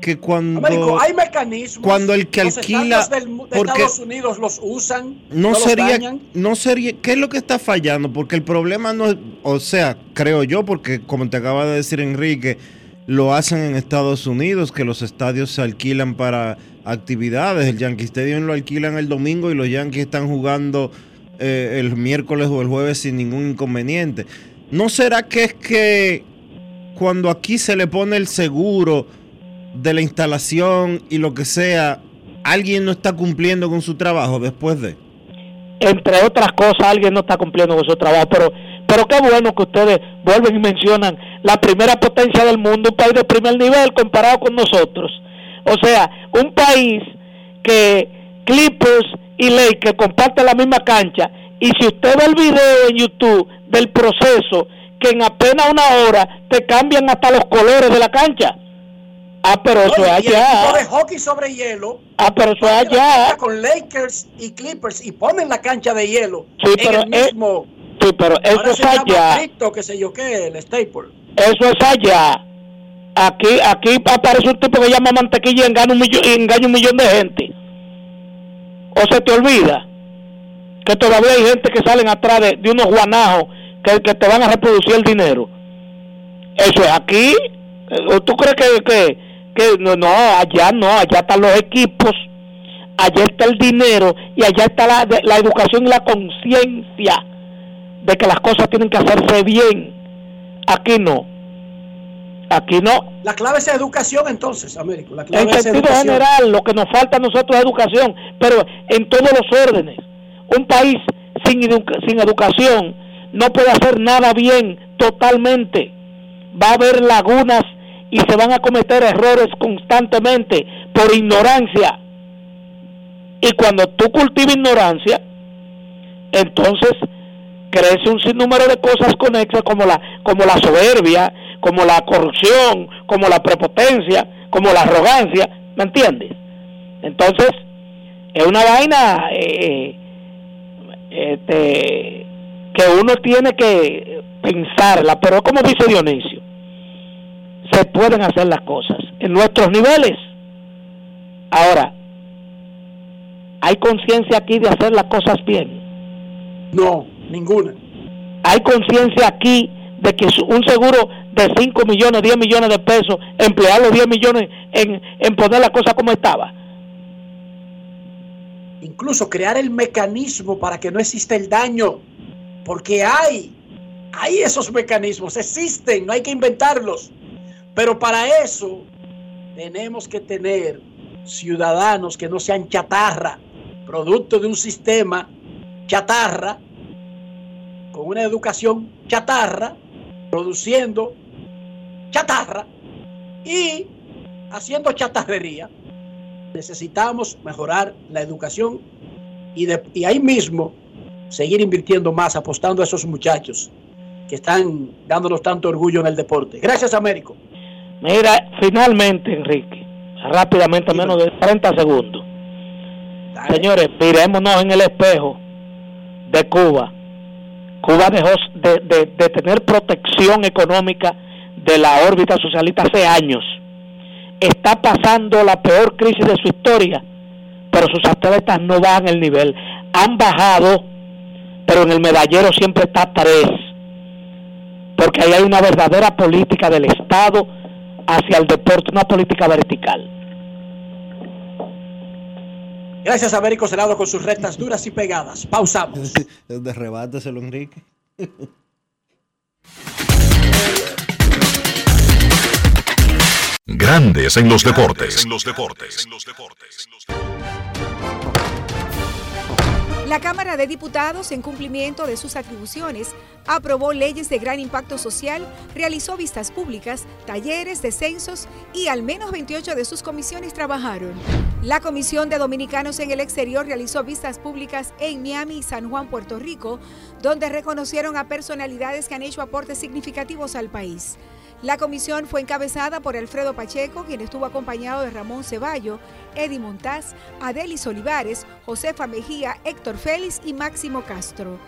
que cuando Américo, hay mecanismos. cuando el que los alquila- estados del mu- de porque- Estados Unidos los usan. no los sería dañan. no sería qué es lo que está fallando porque el problema no es o sea creo yo porque como te acaba de decir Enrique lo hacen en Estados Unidos que los estadios se alquilan para actividades. El Yankee Stadium lo alquilan el domingo y los Yankees están jugando eh, el miércoles o el jueves sin ningún inconveniente. No será que es que cuando aquí se le pone el seguro de la instalación y lo que sea alguien no está cumpliendo con su trabajo después de entre otras cosas, alguien no está cumpliendo con su trabajo, pero pero qué bueno que ustedes vuelven y mencionan la primera potencia del mundo, un país de primer nivel comparado con nosotros. O sea, un país que Clippers y Lakers comparten la misma cancha y si usted ve el video en YouTube del proceso que en apenas una hora te cambian hasta los colores de la cancha. Ah, pero eso es y el de allá. hockey sobre hielo. Ah, pero eso es allá. Con Lakers y Clippers y ponen la cancha de hielo. Sí, en pero el es- mismo. Sí, pero eso ahora es se llama allá. Qué sé yo qué, el Staple. Eso es allá. Aquí, aquí aparece un tipo que llama mantequilla y engaña un millón, engaña un millón de gente. O se te olvida que todavía hay gente que salen atrás de, de unos guanajos que, que te van a reproducir el dinero. Eso es aquí. Eh, ¿O ¿Tú crees que, que, que no, no, allá no, allá están los equipos, allá está el dinero y allá está la, la educación y la conciencia de que las cosas tienen que hacerse bien. Aquí no. Aquí no. La clave es educación entonces, Américo. La clave En es sentido educación. general, lo que nos falta a nosotros es educación, pero en todos los órdenes. Un país sin, sin educación no puede hacer nada bien totalmente. Va a haber lagunas y se van a cometer errores constantemente por ignorancia. Y cuando tú cultivas ignorancia, entonces crece un sinnúmero de cosas conexas como la como la soberbia, como la corrupción, como la prepotencia, como la arrogancia, ¿me entiendes? Entonces es una vaina eh, este, que uno tiene que pensarla, pero como dice Dionisio, se pueden hacer las cosas en nuestros niveles. Ahora, ¿hay conciencia aquí de hacer las cosas bien? No, ninguna. ¿Hay conciencia aquí de que un seguro de 5 millones, 10 millones de pesos, emplear los 10 millones en, en poner la cosa como estaba? Incluso crear el mecanismo para que no exista el daño. Porque hay, hay esos mecanismos, existen, no hay que inventarlos. Pero para eso tenemos que tener ciudadanos que no sean chatarra, producto de un sistema chatarra, con una educación chatarra, produciendo chatarra y haciendo chatarrería. Necesitamos mejorar la educación y, de- y ahí mismo seguir invirtiendo más, apostando a esos muchachos que están dándonos tanto orgullo en el deporte. Gracias, Américo. Mira, finalmente, Enrique, rápidamente, menos de 30 segundos. Señores, mirémonos en el espejo de Cuba. Cuba dejó de, de, de tener protección económica de la órbita socialista hace años. Está pasando la peor crisis de su historia, pero sus atletas no bajan el nivel. Han bajado, pero en el medallero siempre está tres. Porque ahí hay una verdadera política del Estado hacia el deporte, una política vertical. Gracias a Américo Celado con sus rectas duras y pegadas. Pausamos. Enrique. Grandes en los deportes. La Cámara de Diputados, en cumplimiento de sus atribuciones, aprobó leyes de gran impacto social, realizó vistas públicas, talleres, descensos y al menos 28 de sus comisiones trabajaron. La Comisión de Dominicanos en el Exterior realizó vistas públicas en Miami y San Juan, Puerto Rico, donde reconocieron a personalidades que han hecho aportes significativos al país. La comisión fue encabezada por Alfredo Pacheco, quien estuvo acompañado de Ramón Ceballo, Eddie Montaz, Adelis Olivares, Josefa Mejía, Héctor Félix y Máximo Castro.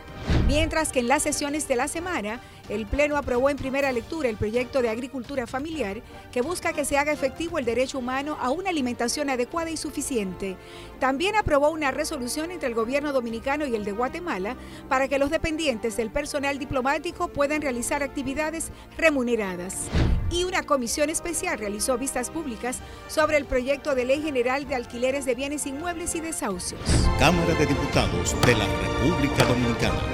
Mientras que en las sesiones de la semana, el Pleno aprobó en primera lectura el proyecto de agricultura familiar que busca que se haga efectivo el derecho humano a una alimentación adecuada y suficiente. También aprobó una resolución entre el gobierno dominicano y el de Guatemala para que los dependientes del personal diplomático puedan realizar actividades remuneradas. Y una comisión especial realizó vistas públicas sobre el proyecto de ley general de alquileres de bienes inmuebles y desahucios. Cámara de Diputados de la República Dominicana.